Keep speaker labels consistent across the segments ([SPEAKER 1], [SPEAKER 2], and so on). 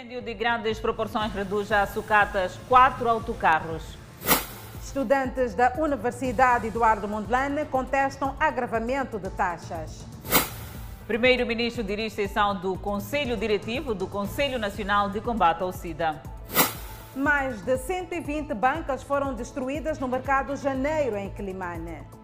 [SPEAKER 1] Incêndio de grandes proporções reduz a sucatas quatro autocarros.
[SPEAKER 2] Estudantes da Universidade Eduardo Mondlane contestam agravamento de taxas.
[SPEAKER 1] Primeiro-Ministro dirige sessão do Conselho Diretivo do Conselho Nacional de Combate ao SIDA.
[SPEAKER 2] Mais de 120 bancas foram destruídas no mercado Janeiro, em Climane.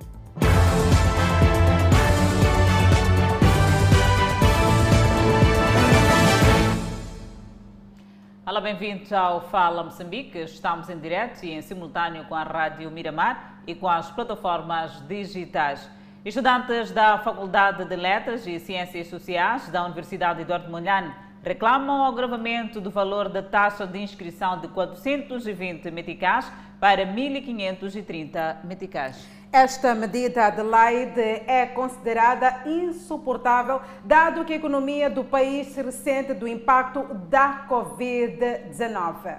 [SPEAKER 1] Olá, bem-vindos ao Fala Moçambique. Estamos em direto e em simultâneo com a Rádio Miramar e com as plataformas digitais. Estudantes da Faculdade de Letras e Ciências Sociais da Universidade Eduardo Mondlane reclamam o agravamento do valor da taxa de inscrição de 420 meticais para 1.530 meticais.
[SPEAKER 2] Esta medida de lei é considerada insuportável, dado que a economia do país se ressente do impacto da Covid-19.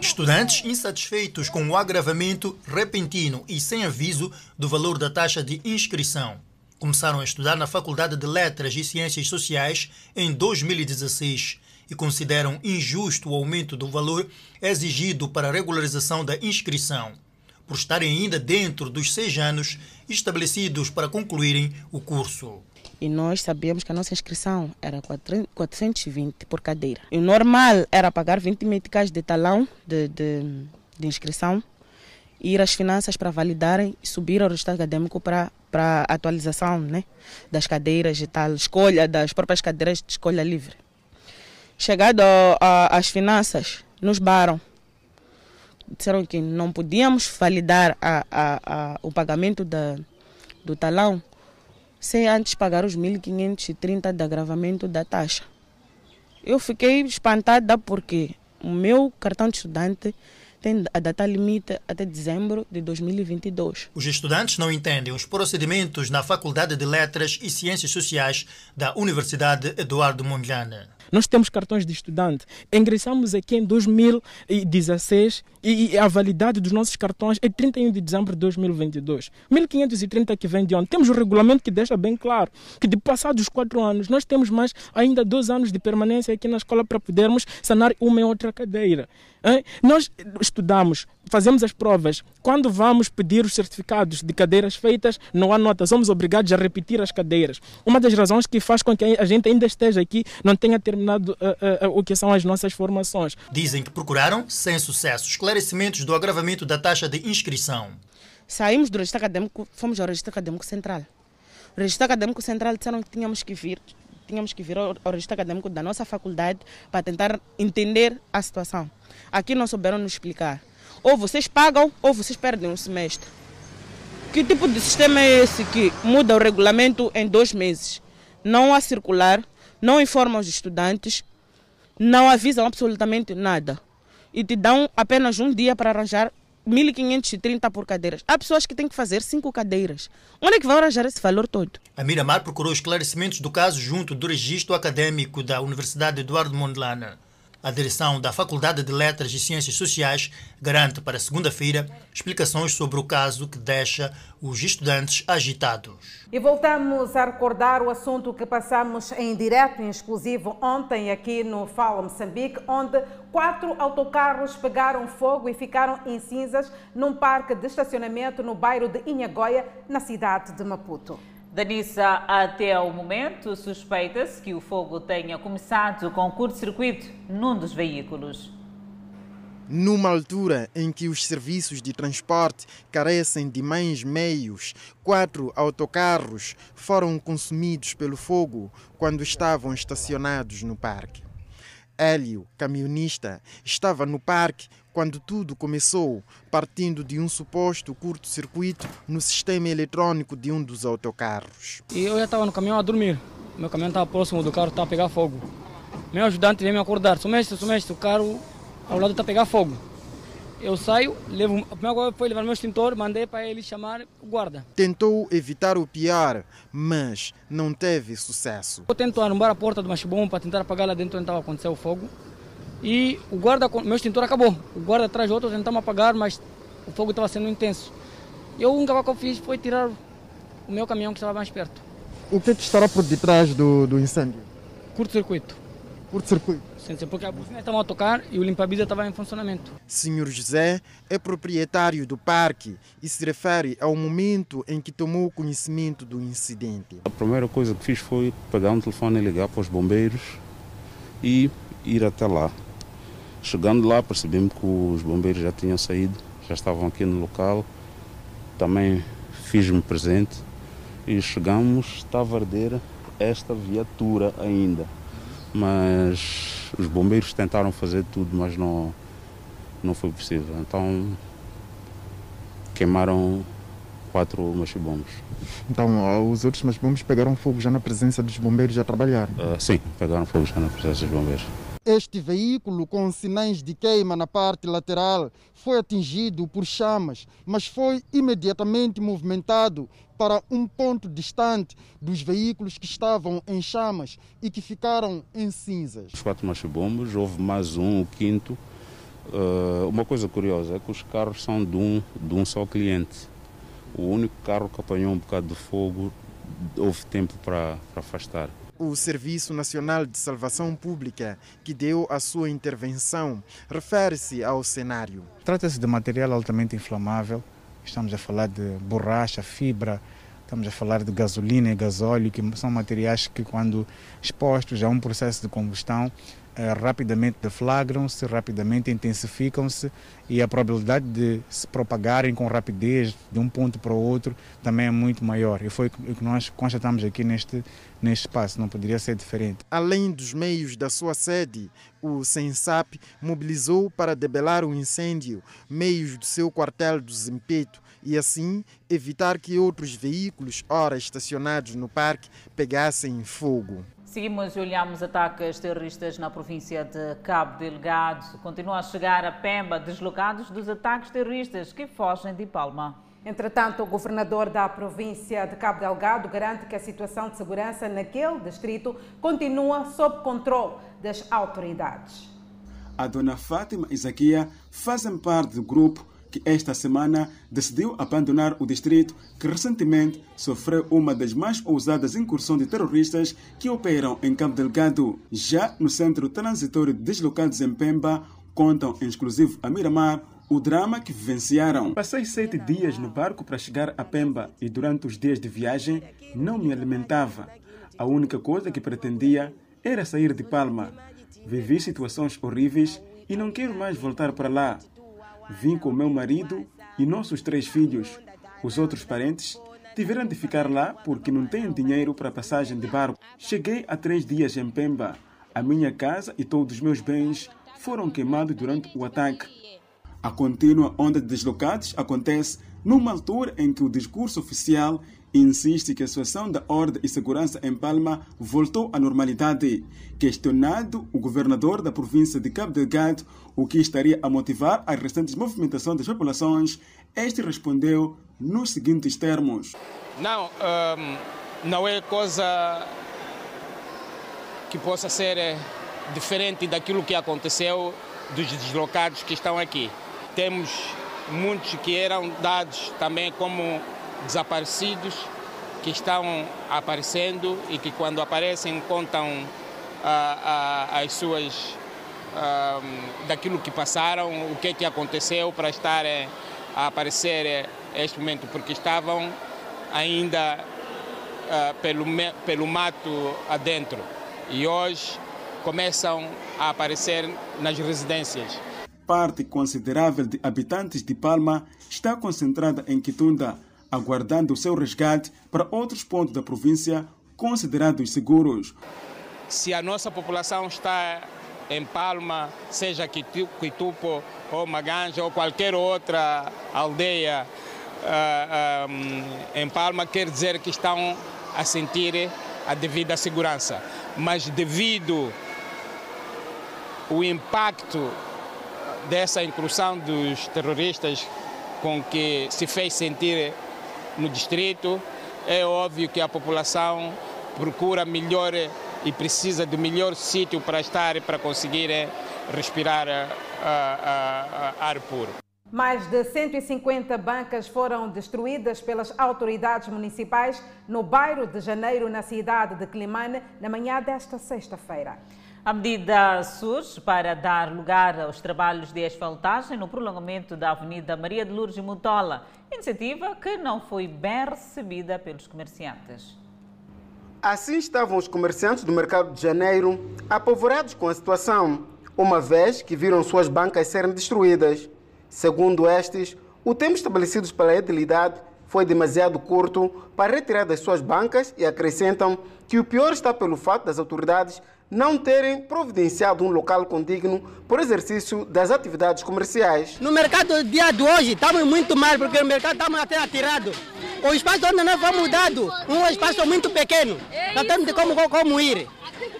[SPEAKER 3] Estudantes insatisfeitos com o agravamento repentino e sem aviso do valor da taxa de inscrição. Começaram a estudar na Faculdade de Letras e Ciências Sociais em 2016 e consideram injusto o aumento do valor exigido para a regularização da inscrição, por estarem ainda dentro dos seis anos estabelecidos para concluírem o curso.
[SPEAKER 4] E nós sabíamos que a nossa inscrição era 420 por cadeira. E o normal era pagar 20 meticais de talão de, de, de inscrição, ir às finanças para validarem e subir ao registro acadêmico para, para atualização né, das cadeiras e tal, escolha das próprias cadeiras de escolha livre. Chegado às finanças, nos baram. Disseram que não podíamos validar a, a, a, o pagamento da, do talão sem antes pagar os 1.530 de agravamento da taxa. Eu fiquei espantada porque o meu cartão de estudante tem a data limite até dezembro de 2022.
[SPEAKER 3] Os estudantes não entendem os procedimentos na Faculdade de Letras e Ciências Sociais da Universidade Eduardo Mondlane.
[SPEAKER 5] Nós temos cartões de estudante. Ingressamos aqui em 2016 e a validade dos nossos cartões é 31 de dezembro de 2022. 1530 que vem de onde? Temos o regulamento que deixa bem claro que de passados quatro anos nós temos mais ainda dois anos de permanência aqui na escola para podermos sanar uma e outra cadeira. Nós estudamos, fazemos as provas. Quando vamos pedir os certificados de cadeiras feitas, não há nota. Somos obrigados a repetir as cadeiras. Uma das razões que faz com que a gente ainda esteja aqui não tenha terminado uh, uh, uh, o que são as nossas formações.
[SPEAKER 3] Dizem que procuraram, sem sucesso, esclarecimentos do agravamento da taxa de inscrição.
[SPEAKER 4] Saímos do registro acadêmico, fomos ao registro acadêmico central. O registro acadêmico central disseram que tínhamos que vir tínhamos que vir ao, ao registro acadêmico da nossa faculdade para tentar entender a situação. Aqui não souberam nos explicar. Ou vocês pagam ou vocês perdem um semestre. Que tipo de sistema é esse que muda o regulamento em dois meses? Não há circular, não informa os estudantes, não avisam absolutamente nada. E te dão apenas um dia para arranjar 1.530 por cadeiras. Há pessoas que têm que fazer cinco cadeiras. Onde é que vão arranjar esse valor todo?
[SPEAKER 3] A Miramar procurou esclarecimentos do caso junto do registro acadêmico da Universidade Eduardo Mondlane. A direção da Faculdade de Letras e Ciências Sociais garante para segunda-feira explicações sobre o caso que deixa os estudantes agitados.
[SPEAKER 2] E voltamos a recordar o assunto que passamos em direto e exclusivo ontem aqui no Fala Moçambique, onde quatro autocarros pegaram fogo e ficaram em cinzas num parque de estacionamento no bairro de Inhagoia, na cidade de Maputo.
[SPEAKER 1] Danissa, até o momento, suspeita-se que o fogo tenha começado com curto-circuito num dos veículos.
[SPEAKER 6] Numa altura em que os serviços de transporte carecem de mais meios, quatro autocarros foram consumidos pelo fogo quando estavam estacionados no parque. Hélio, camionista, estava no parque quando tudo começou, partindo de um suposto curto-circuito no sistema eletrônico de um dos autocarros.
[SPEAKER 7] E eu já estava no caminhão a dormir. Meu caminhão estava próximo do carro, estava a pegar fogo. Meu ajudante veio me acordar. Sumeste, sumeste, o carro ao lado está a pegar fogo. Eu saio, levo, a primeira coisa foi levar meu extintor, mandei para ele chamar o guarda.
[SPEAKER 6] Tentou evitar o pior, mas não teve sucesso.
[SPEAKER 7] Eu tento arrombar a porta do machibom para tentar apagar lá dentro onde estava acontecendo o fogo. E o guarda, meu extintor acabou. O guarda atrás de outro tentamos apagar, mas o fogo estava sendo intenso. Eu, um que eu fiz foi tirar o meu caminhão que estava mais perto.
[SPEAKER 6] O que, que estará por detrás do, do incêndio?
[SPEAKER 7] Curto-circuito.
[SPEAKER 6] Curto-circuito?
[SPEAKER 7] Sim, porque a buzina estava a tocar e o limpa-bisa estava em funcionamento.
[SPEAKER 6] Senhor José é proprietário do parque e se refere ao momento em que tomou conhecimento do incidente.
[SPEAKER 8] A primeira coisa que fiz foi pegar um telefone e ligar para os bombeiros e ir até lá. Chegando lá, percebi-me que os bombeiros já tinham saído, já estavam aqui no local. Também fiz-me presente e chegamos, estava a arder esta viatura ainda. Mas os bombeiros tentaram fazer tudo, mas não, não foi possível. Então queimaram quatro machibombos.
[SPEAKER 6] Então os outros machibombos pegaram fogo já na presença dos bombeiros a trabalhar?
[SPEAKER 8] Uh, sim, pegaram fogo já na presença dos bombeiros.
[SPEAKER 6] Este veículo com sinais de queima na parte lateral foi atingido por chamas, mas foi imediatamente movimentado para um ponto distante dos veículos que estavam em chamas e que ficaram em cinzas.
[SPEAKER 8] Os quatro machibombos, houve mais um, o quinto. Uh, uma coisa curiosa é que os carros são de um, de um só cliente. O único carro que apanhou um bocado de fogo, houve tempo para, para afastar
[SPEAKER 6] o Serviço Nacional de Salvação Pública, que deu a sua intervenção, refere-se ao cenário.
[SPEAKER 9] Trata-se de material altamente inflamável. Estamos a falar de borracha, fibra, estamos a falar de gasolina e gasóleo, que são materiais que, quando expostos a um processo de combustão, rapidamente deflagram-se, rapidamente intensificam-se e a probabilidade de se propagarem com rapidez de um ponto para o outro também é muito maior. E foi o que nós constatamos aqui neste, neste espaço, não poderia ser diferente.
[SPEAKER 6] Além dos meios da sua sede, o SENSAP mobilizou para debelar o incêndio meios do seu quartel do Zimpeto e assim evitar que outros veículos, ora estacionados no parque, pegassem fogo.
[SPEAKER 1] Seguimos e olhamos ataques terroristas na província de Cabo Delgado. Continua a chegar a Pemba deslocados dos ataques terroristas que fogem de Palma.
[SPEAKER 2] Entretanto, o governador da província de Cabo Delgado garante que a situação de segurança naquele distrito continua sob controle das autoridades.
[SPEAKER 10] A dona Fátima Isaquia fazem parte do grupo que esta semana decidiu abandonar o distrito que recentemente sofreu uma das mais ousadas incursões de terroristas que operam em Cabo Delgado. Já no centro transitório de deslocados em Pemba, contam em exclusivo a Miramar o drama que vivenciaram. Passei sete dias no barco para chegar a Pemba e durante os dias de viagem não me alimentava. A única coisa que pretendia era sair de Palma. Vivi situações horríveis e não quero mais voltar para lá. Vim com meu marido e nossos três filhos. Os outros parentes tiveram de ficar lá porque não têm dinheiro para passagem de barco. Cheguei há três dias em Pemba. A minha casa e todos os meus bens foram queimados durante o ataque. A contínua onda de deslocados acontece numa altura em que o discurso oficial insiste que a situação da ordem e segurança em Palma voltou à normalidade. Questionado o governador da província de Cabo Delgado o que estaria a motivar as restantes movimentações das populações, este respondeu nos seguintes termos:
[SPEAKER 11] Não, um, não é coisa que possa ser eh, diferente daquilo que aconteceu dos deslocados que estão aqui. Temos muitos que eram dados também como desaparecidos que estão aparecendo e que quando aparecem contam ah, ah, as suas ah, daquilo que passaram, o que é que aconteceu para estar a aparecer este momento, porque estavam ainda pelo, pelo mato adentro e hoje começam a aparecer nas residências.
[SPEAKER 10] Parte considerável de habitantes de Palma está concentrada em Quitunda, aguardando o seu resgate para outros pontos da província considerados seguros.
[SPEAKER 11] Se a nossa população está em Palma, seja Quitupo ou Maganja ou qualquer outra aldeia uh, um, em Palma, quer dizer que estão a sentir a devida segurança. Mas devido o impacto dessa incursão dos terroristas com que se fez sentir no distrito, é óbvio que a população procura melhor e precisa de melhor sítio para estar e para conseguir eh, respirar uh, ar puro.
[SPEAKER 2] Mais de 150 bancas foram destruídas pelas autoridades municipais no bairro de Janeiro, na cidade de Climane, na manhã desta sexta-feira.
[SPEAKER 1] A medida surge para dar lugar aos trabalhos de asfaltagem no prolongamento da Avenida Maria de Lourdes Mutola, iniciativa que não foi bem recebida pelos comerciantes.
[SPEAKER 12] Assim estavam os comerciantes do mercado de janeiro apavorados com a situação, uma vez que viram suas bancas serem destruídas. Segundo estes, o tempo estabelecido pela edilidade foi demasiado curto para retirar das suas bancas e acrescentam que o pior está pelo fato das autoridades não terem providenciado um local condigno por exercício das atividades comerciais.
[SPEAKER 13] No mercado dia de hoje estamos muito mal porque o mercado estamos até atirado. O espaço onde nós foi mudado, um espaço muito pequeno, não temos como, como ir.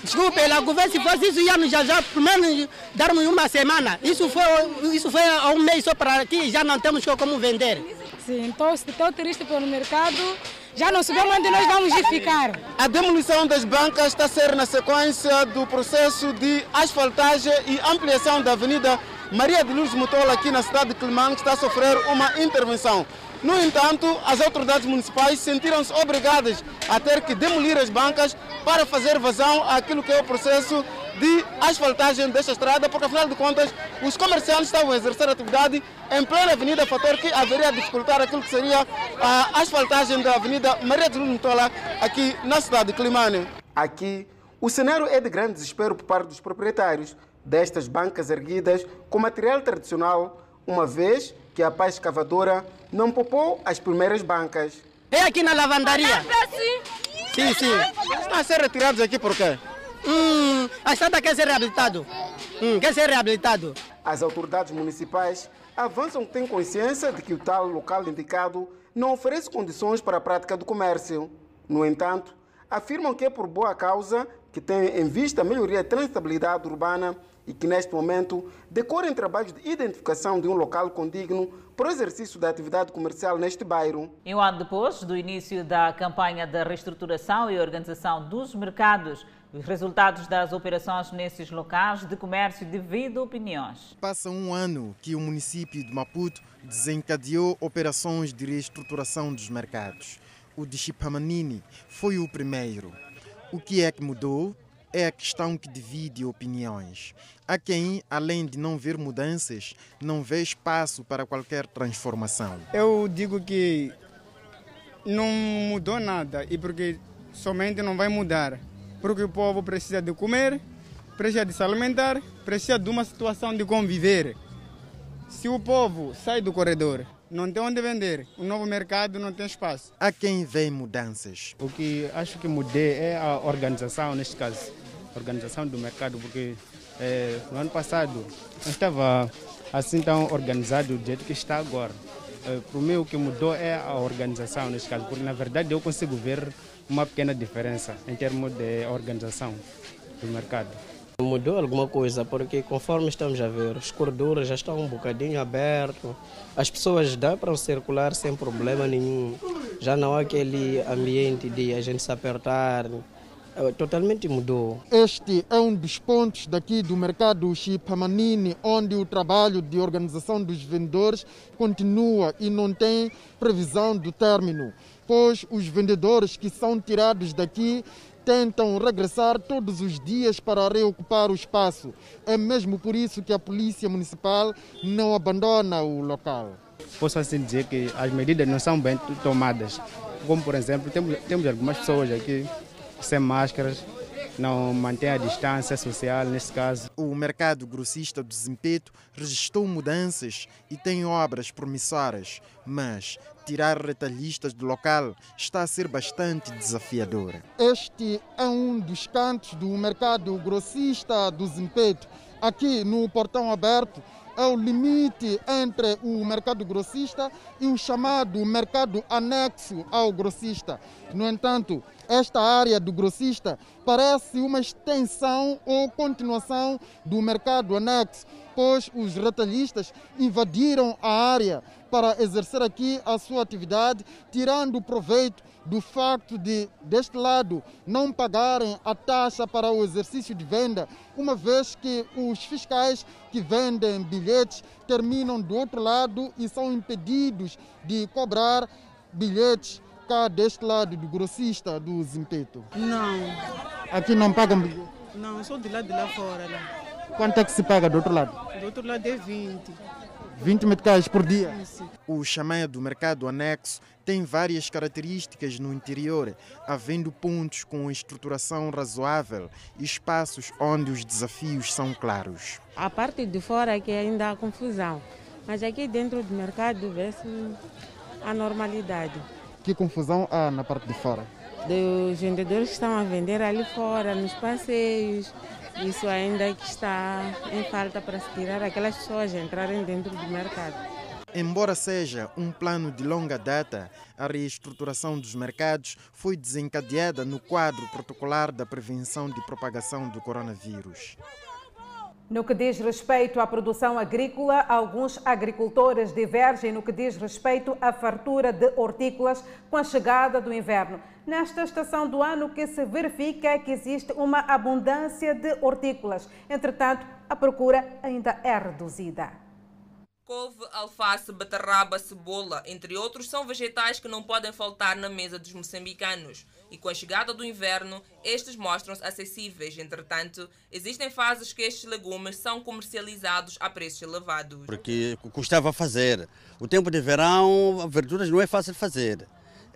[SPEAKER 13] Desculpe, o governo se fosse isso ia nos já, já pelo menos darmos uma semana. Isso foi, isso foi há um mês só para aqui, já não temos como vender.
[SPEAKER 14] Sim, então se está triste pelo mercado, já não sabemos onde nós vamos ficar.
[SPEAKER 12] A demolição das bancas está a ser na sequência do processo de asfaltagem e ampliação da Avenida Maria de Lourdes Motola aqui na cidade de Climane, que está a sofrer uma intervenção. No entanto, as autoridades municipais sentiram-se obrigadas a ter que demolir as bancas para fazer vazão àquilo que é o processo de asfaltagem desta estrada, porque afinal de contas os comerciantes estavam a exercer atividade em plena avenida, fator que haveria a dificultar aquilo que seria a asfaltagem da avenida Maria de Luntola aqui na cidade de Climane. Aqui, o cenário é de grande desespero por parte dos proprietários destas bancas erguidas com material tradicional, uma vez que a paz escavadora não poupou as primeiras bancas.
[SPEAKER 13] É aqui na lavandaria?
[SPEAKER 12] Sim, sim. Estão a ser retirados aqui por quê?
[SPEAKER 13] Hum, a estrada quer ser reabilitado. Hum, quer ser reabilitado.
[SPEAKER 12] As autoridades municipais avançam que têm consciência de que o tal local indicado não oferece condições para a prática do comércio. No entanto, afirmam que é por boa causa que têm em vista a melhoria da transitabilidade urbana e que neste momento decorrem trabalhos de identificação de um local condigno para o exercício da atividade comercial neste bairro.
[SPEAKER 1] E um ano depois do início da campanha de reestruturação e organização dos mercados, os resultados das operações nesses locais de comércio dividem opiniões.
[SPEAKER 15] Passa um ano que o município de Maputo desencadeou operações de reestruturação dos mercados. O de Chipamanini foi o primeiro. O que é que mudou? É a questão que divide opiniões. Há quem, além de não ver mudanças, não vê espaço para qualquer transformação.
[SPEAKER 16] Eu digo que não mudou nada e porque somente não vai mudar porque o povo precisa de comer, precisa de se alimentar, precisa de uma situação de conviver. Se o povo sai do corredor, não tem onde vender, o novo mercado não tem espaço.
[SPEAKER 15] Há quem vê mudanças.
[SPEAKER 16] O que acho que mudei é a organização, neste caso, a organização do mercado, porque é, no ano passado não estava assim tão organizado do jeito que está agora. É, Para mim, o que mudou é a organização, neste caso, porque na verdade eu consigo ver uma pequena diferença em termos de organização do mercado.
[SPEAKER 17] Mudou alguma coisa, porque conforme estamos a ver, os corredores já estão um bocadinho abertos, as pessoas dá para circular sem problema nenhum, já não há aquele ambiente de a gente se apertar, totalmente mudou.
[SPEAKER 15] Este é um dos pontos daqui do mercado Chipamanini, onde o trabalho de organização dos vendedores continua e não tem previsão do término pois os vendedores que são tirados daqui tentam regressar todos os dias para reocupar o espaço. É mesmo por isso que a Polícia Municipal não abandona o local.
[SPEAKER 16] Posso assim dizer que as medidas não são bem tomadas. Como, por exemplo, temos, temos algumas pessoas aqui sem máscaras, não mantém a distância social nesse caso.
[SPEAKER 15] O mercado grossista do Zimpeto registrou mudanças e tem obras promissoras, mas tirar retalhistas do local está a ser bastante desafiador. Este é um dos cantos do mercado grossista do Zimpeto. Aqui no portão aberto é o limite entre o mercado grossista e o chamado mercado anexo ao grossista. No entanto, esta área do grossista parece uma extensão ou continuação do mercado anexo, pois os retalhistas invadiram a área para exercer aqui a sua atividade, tirando proveito do facto de, deste lado, não pagarem a taxa para o exercício de venda, uma vez que os fiscais que vendem bilhetes terminam do outro lado e são impedidos de cobrar bilhetes cá deste lado do grossista do Zimpeto.
[SPEAKER 14] Não.
[SPEAKER 15] Aqui não pagam bilhete? Não, sou de lá de lá fora. Lá.
[SPEAKER 6] Quanto é que se paga do outro lado?
[SPEAKER 15] Do outro lado é 20.
[SPEAKER 6] 20 meticais por dia. O chamado mercado anexo tem várias características no interior, havendo pontos com estruturação razoável e espaços onde os desafios são claros.
[SPEAKER 18] A parte de fora que ainda há confusão, mas aqui dentro do mercado vê-se a normalidade.
[SPEAKER 6] Que confusão há na parte de fora?
[SPEAKER 18] Dos vendedores que estão a vender ali fora, nos passeios, isso ainda que está em falta para se tirar aquelas pessoas a entrarem dentro do mercado.
[SPEAKER 6] Embora seja um plano de longa data, a reestruturação dos mercados foi desencadeada no quadro protocolar da prevenção de propagação do coronavírus.
[SPEAKER 2] No que diz respeito à produção agrícola, alguns agricultores divergem no que diz respeito à fartura de hortícolas com a chegada do inverno. Nesta estação do ano que se verifica que existe uma abundância de hortícolas. Entretanto, a procura ainda é reduzida.
[SPEAKER 19] Couve, alface, beterraba, cebola, entre outros, são vegetais que não podem faltar na mesa dos moçambicanos. E com a chegada do inverno, estes mostram-se acessíveis. Entretanto, existem fases que estes legumes são comercializados a preços elevados.
[SPEAKER 20] Porque custava fazer. O tempo de verão, verduras não é fácil de fazer.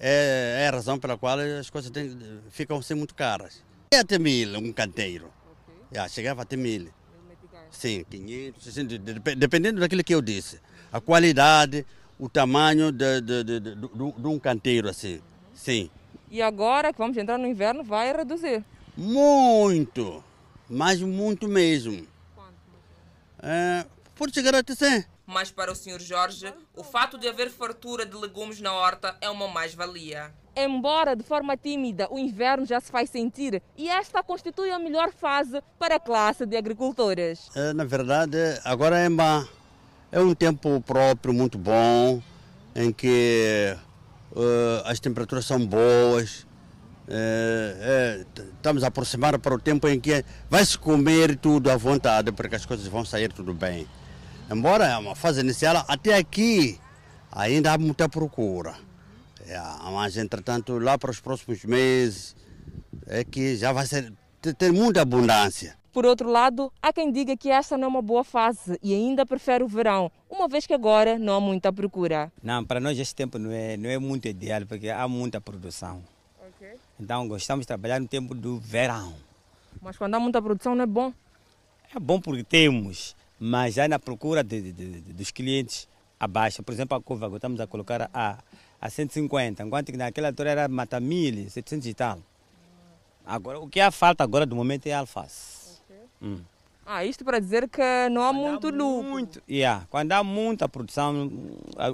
[SPEAKER 20] É, é, a razão pela qual as coisas têm, ficam assim muito caras. É até mil um canteiro. Okay. chegava até mil. Sim, 500, assim, dependendo daquilo que eu disse. A qualidade, o tamanho de, de, de, de, de um canteiro, assim. Sim.
[SPEAKER 19] E agora que vamos entrar no inverno, vai reduzir?
[SPEAKER 20] Muito, mas muito mesmo. Quanto? É, pode chegar até 100.
[SPEAKER 19] Mas para o Sr. Jorge, o fato de haver fartura de legumes na horta é uma mais-valia. Embora de forma tímida o inverno já se faz sentir e esta constitui a melhor fase para a classe de agricultores.
[SPEAKER 20] É, na verdade, agora é, uma, é um tempo próprio muito bom, em que uh, as temperaturas são boas. É, é, estamos a aproximar para o tempo em que vai se comer tudo à vontade, porque as coisas vão sair tudo bem. Embora é uma fase inicial, até aqui ainda há muita procura. É, mas, entretanto, lá para os próximos meses é que já vai ser, ter muita abundância.
[SPEAKER 19] Por outro lado, há quem diga que esta não é uma boa fase e ainda prefere o verão, uma vez que agora não há muita procura.
[SPEAKER 21] Não, para nós este tempo não é, não é muito ideal, porque há muita produção. Okay. Então gostamos de trabalhar no tempo do verão.
[SPEAKER 19] Mas quando há muita produção não é bom?
[SPEAKER 21] É bom porque temos, mas já na procura de, de, de, dos clientes abaixo. Por exemplo, a couve agora estamos a colocar a a 150, enquanto que naquela altura era mata mil, 700 e tal. Agora, o que há falta agora do momento é alface. Okay.
[SPEAKER 19] Hum. Ah, isto para dizer que não há quando muito há lucro. Muito,
[SPEAKER 21] yeah, quando há muita produção,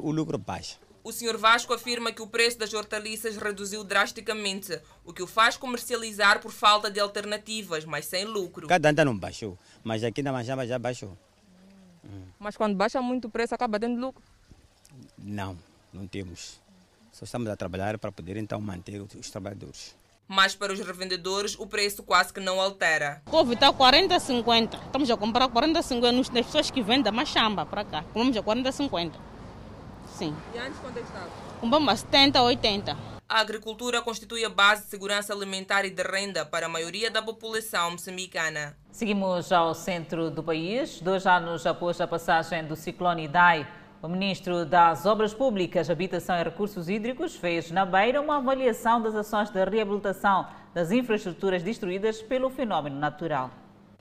[SPEAKER 21] o lucro baixa.
[SPEAKER 19] O Sr. Vasco afirma que o preço das hortaliças reduziu drasticamente, o que o faz comercializar por falta de alternativas, mas sem lucro.
[SPEAKER 21] Cada ano não baixou, mas aqui na Manjaba já baixou.
[SPEAKER 19] Hum. Mas quando baixa muito o preço, acaba tendo lucro?
[SPEAKER 21] Não, não temos. Só estamos a trabalhar para poder então manter os trabalhadores.
[SPEAKER 19] Mas para os revendedores o preço quase que não altera.
[SPEAKER 22] Couve está 40, 50. Estamos a comprar 40, 50 nas pessoas que vendem mais chamba para cá. Compramos a 40, 50. Sim.
[SPEAKER 19] E antes quanto é que estava?
[SPEAKER 22] Compramos a 70, 80.
[SPEAKER 19] A agricultura constitui a base de segurança alimentar e de renda para a maioria da população moçambicana.
[SPEAKER 1] Seguimos ao centro do país. Dois anos após a passagem do ciclone Idai, o ministro das Obras Públicas, Habitação e Recursos Hídricos fez na Beira uma avaliação das ações de reabilitação das infraestruturas destruídas pelo fenómeno natural.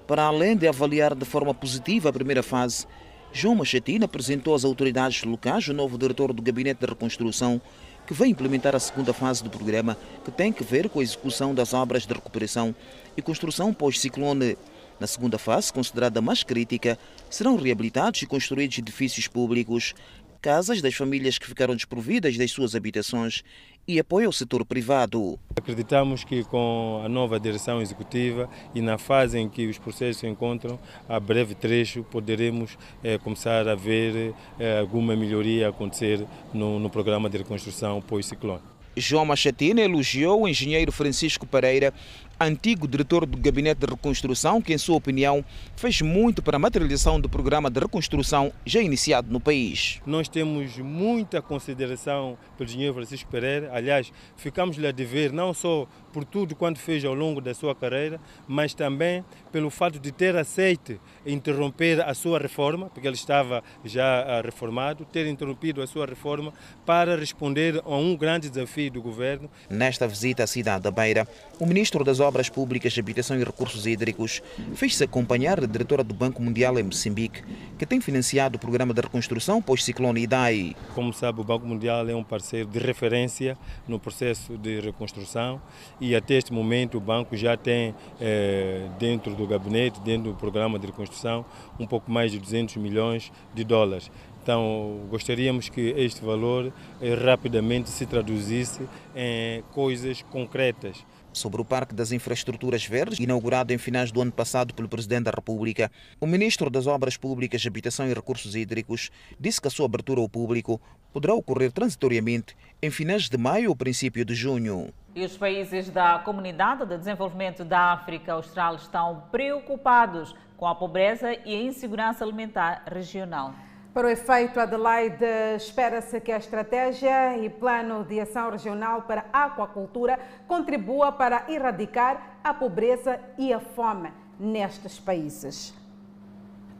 [SPEAKER 23] Para além de avaliar de forma positiva a primeira fase, João Machetina apresentou às autoridades locais o novo diretor do Gabinete de Reconstrução, que vai implementar a segunda fase do programa, que tem que ver com a execução das obras de recuperação e construção pós-ciclone. Na segunda fase, considerada mais crítica, serão reabilitados e construídos edifícios públicos, casas das famílias que ficaram desprovidas das suas habitações e apoio ao setor privado.
[SPEAKER 24] Acreditamos que com a nova direção executiva e na fase em que os processos se encontram, a breve trecho poderemos eh, começar a ver eh, alguma melhoria acontecer no, no programa de reconstrução pós-ciclone.
[SPEAKER 23] João Machatina elogiou o engenheiro Francisco Pereira
[SPEAKER 25] antigo diretor do Gabinete de Reconstrução, que, em sua opinião, fez muito para a materialização do programa de reconstrução já iniciado no país.
[SPEAKER 24] Nós temos muita consideração pelo engenheiro Francisco Pereira. Aliás, ficamos-lhe a dever não só por tudo quanto fez ao longo da sua carreira, mas também pelo fato de ter aceito interromper a sua reforma, porque ele estava já ah, reformado, ter interrompido a sua reforma para responder a um grande desafio do governo.
[SPEAKER 25] Nesta visita à cidade da Beira, o ministro das Obras Públicas, Habitação e Recursos Hídricos fez-se acompanhar da diretora do Banco Mundial em Moçambique, que tem financiado o programa de reconstrução pós-ciclone Idai.
[SPEAKER 24] Como sabe, o Banco Mundial é um parceiro de referência no processo de reconstrução e até este momento o banco já tem eh, dentro do gabinete, dentro do programa de reconstrução, um pouco mais de 200 milhões de dólares. Então, gostaríamos que este valor eh, rapidamente se traduzisse em coisas concretas.
[SPEAKER 25] Sobre o Parque das Infraestruturas Verdes, inaugurado em finais do ano passado pelo Presidente da República, o Ministro das Obras Públicas, Habitação e Recursos Hídricos disse que a sua abertura ao público poderá ocorrer transitoriamente em finais de maio ou princípio de junho.
[SPEAKER 1] E os países da Comunidade de Desenvolvimento da África Austral estão preocupados com a pobreza e a insegurança alimentar regional.
[SPEAKER 2] Para o efeito Adelaide, espera-se que a estratégia e plano de ação regional para a aquacultura contribua para erradicar a pobreza e a fome nestes países.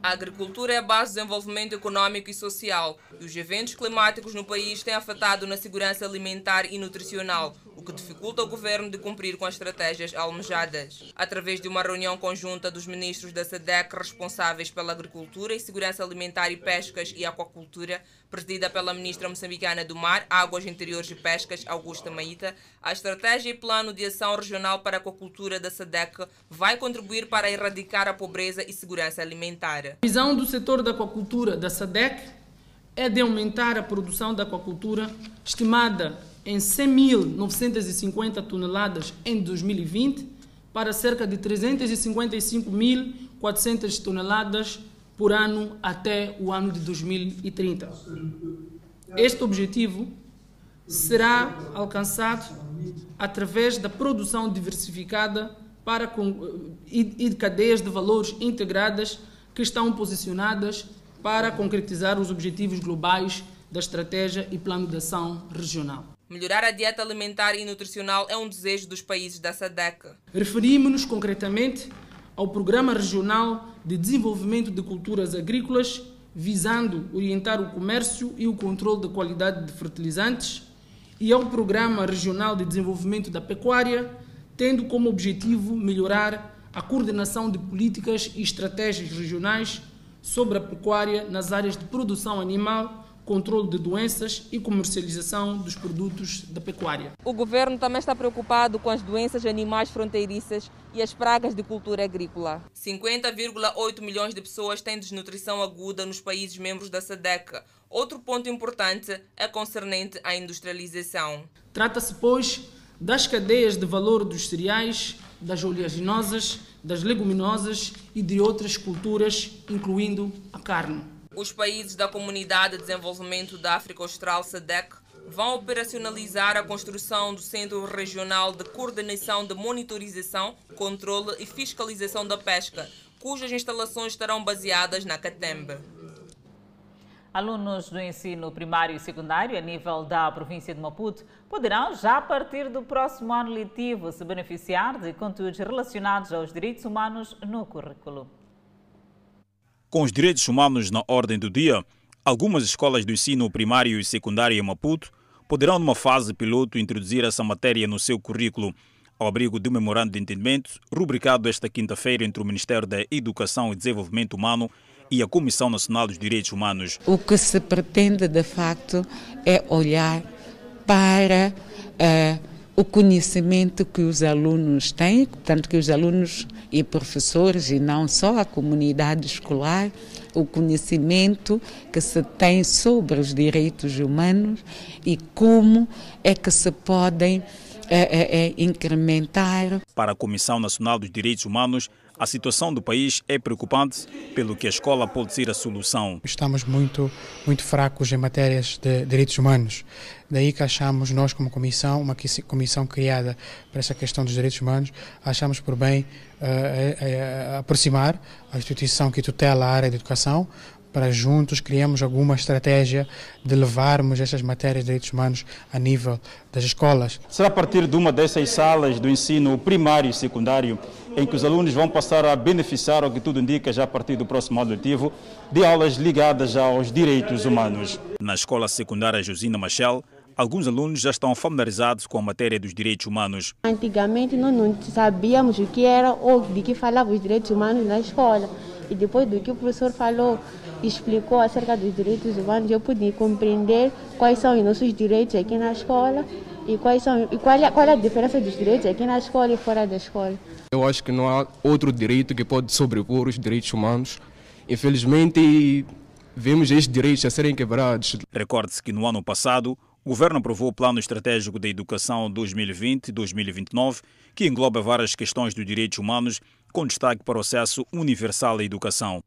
[SPEAKER 19] A agricultura é a base do desenvolvimento econômico e social, e os eventos climáticos no país têm afetado na segurança alimentar e nutricional, o que dificulta o governo de cumprir com as estratégias almejadas. Através de uma reunião conjunta dos ministros da SEDEC responsáveis pela agricultura e segurança alimentar e pescas e aquacultura, presidida pela ministra moçambicana do Mar, Águas Interiores e Pescas, Augusta Maíta, a estratégia e plano de ação regional para a aquacultura da SEDEC vai contribuir para erradicar a pobreza e segurança alimentar.
[SPEAKER 11] A visão do setor da aquacultura da SADEC é de aumentar a produção da aquacultura, estimada em 100.950 toneladas em 2020, para cerca de 355.400 toneladas por ano até o ano de 2030. Este objetivo será alcançado através da produção diversificada para, e de cadeias de valores integradas que estão posicionadas para concretizar os objetivos globais da estratégia e plano de ação regional.
[SPEAKER 19] Melhorar a dieta alimentar e nutricional é um desejo dos países da SADEC.
[SPEAKER 11] Referimos-nos concretamente ao Programa Regional de Desenvolvimento de Culturas Agrícolas, visando orientar o comércio e o controle da qualidade de fertilizantes, e ao Programa Regional de Desenvolvimento da Pecuária, tendo como objetivo melhorar a coordenação de políticas e estratégias regionais sobre a pecuária nas áreas de produção animal, controle de doenças e comercialização dos produtos da pecuária.
[SPEAKER 19] O governo também está preocupado com as doenças animais fronteiriças e as pragas de cultura agrícola. 50,8 milhões de pessoas têm desnutrição aguda nos países membros da SADEC. Outro ponto importante é concernente à industrialização.
[SPEAKER 11] Trata-se, pois, das cadeias de valor dos cereais, das oleaginosas, das leguminosas e de outras culturas, incluindo a carne.
[SPEAKER 19] Os países da Comunidade de Desenvolvimento da África Austral, SADEC, vão operacionalizar a construção do Centro Regional de Coordenação de Monitorização, Controle e Fiscalização da Pesca, cujas instalações estarão baseadas na Catembe.
[SPEAKER 1] Alunos do ensino primário e secundário a nível da província de Maputo poderão, já a partir do próximo ano letivo, se beneficiar de conteúdos relacionados aos direitos humanos no currículo.
[SPEAKER 26] Com os direitos humanos na ordem do dia, algumas escolas do ensino primário e secundário em Maputo poderão, numa fase piloto, introduzir essa matéria no seu currículo, ao abrigo de um memorando de entendimento rubricado esta quinta-feira entre o Ministério da Educação e Desenvolvimento Humano e a Comissão Nacional dos Direitos Humanos.
[SPEAKER 27] O que se pretende, de facto, é olhar para uh, o conhecimento que os alunos têm, tanto que os alunos e professores, e não só a comunidade escolar, o conhecimento que se tem sobre os direitos humanos e como é que se podem é, é, é, incrementar.
[SPEAKER 26] Para a Comissão Nacional dos Direitos Humanos, A situação do país é preocupante, pelo que a escola pode ser a solução.
[SPEAKER 28] Estamos muito, muito fracos em matérias de direitos humanos. Daí que achamos, nós como comissão, uma comissão criada para essa questão dos direitos humanos, achamos por bem uh, uh, aproximar a instituição que tutela a área de educação para juntos criarmos alguma estratégia de levarmos estas matérias de direitos humanos a nível das escolas.
[SPEAKER 26] Será a partir de uma dessas salas do ensino primário e secundário em que os alunos vão passar a beneficiar, o que tudo indica, já a partir do próximo ano letivo, de aulas ligadas aos direitos humanos. Na escola secundária Josina Machel, alguns alunos já estão familiarizados com a matéria dos direitos humanos.
[SPEAKER 29] Antigamente nós não sabíamos o que era ou de que falavam os direitos humanos na escola. E depois do que o professor falou, explicou acerca dos direitos humanos, eu pude compreender quais são os nossos direitos aqui na escola e, quais são, e qual, é, qual é a diferença dos direitos aqui na escola e fora da escola.
[SPEAKER 30] Eu acho que não há outro direito que pode sobrepor os direitos humanos. Infelizmente, vemos estes direitos a serem quebrados.
[SPEAKER 26] Recorde-se que no ano passado, o governo aprovou o Plano Estratégico da Educação 2020-2029, que engloba várias questões dos direitos humanos, com destaque para o acesso universal à educação.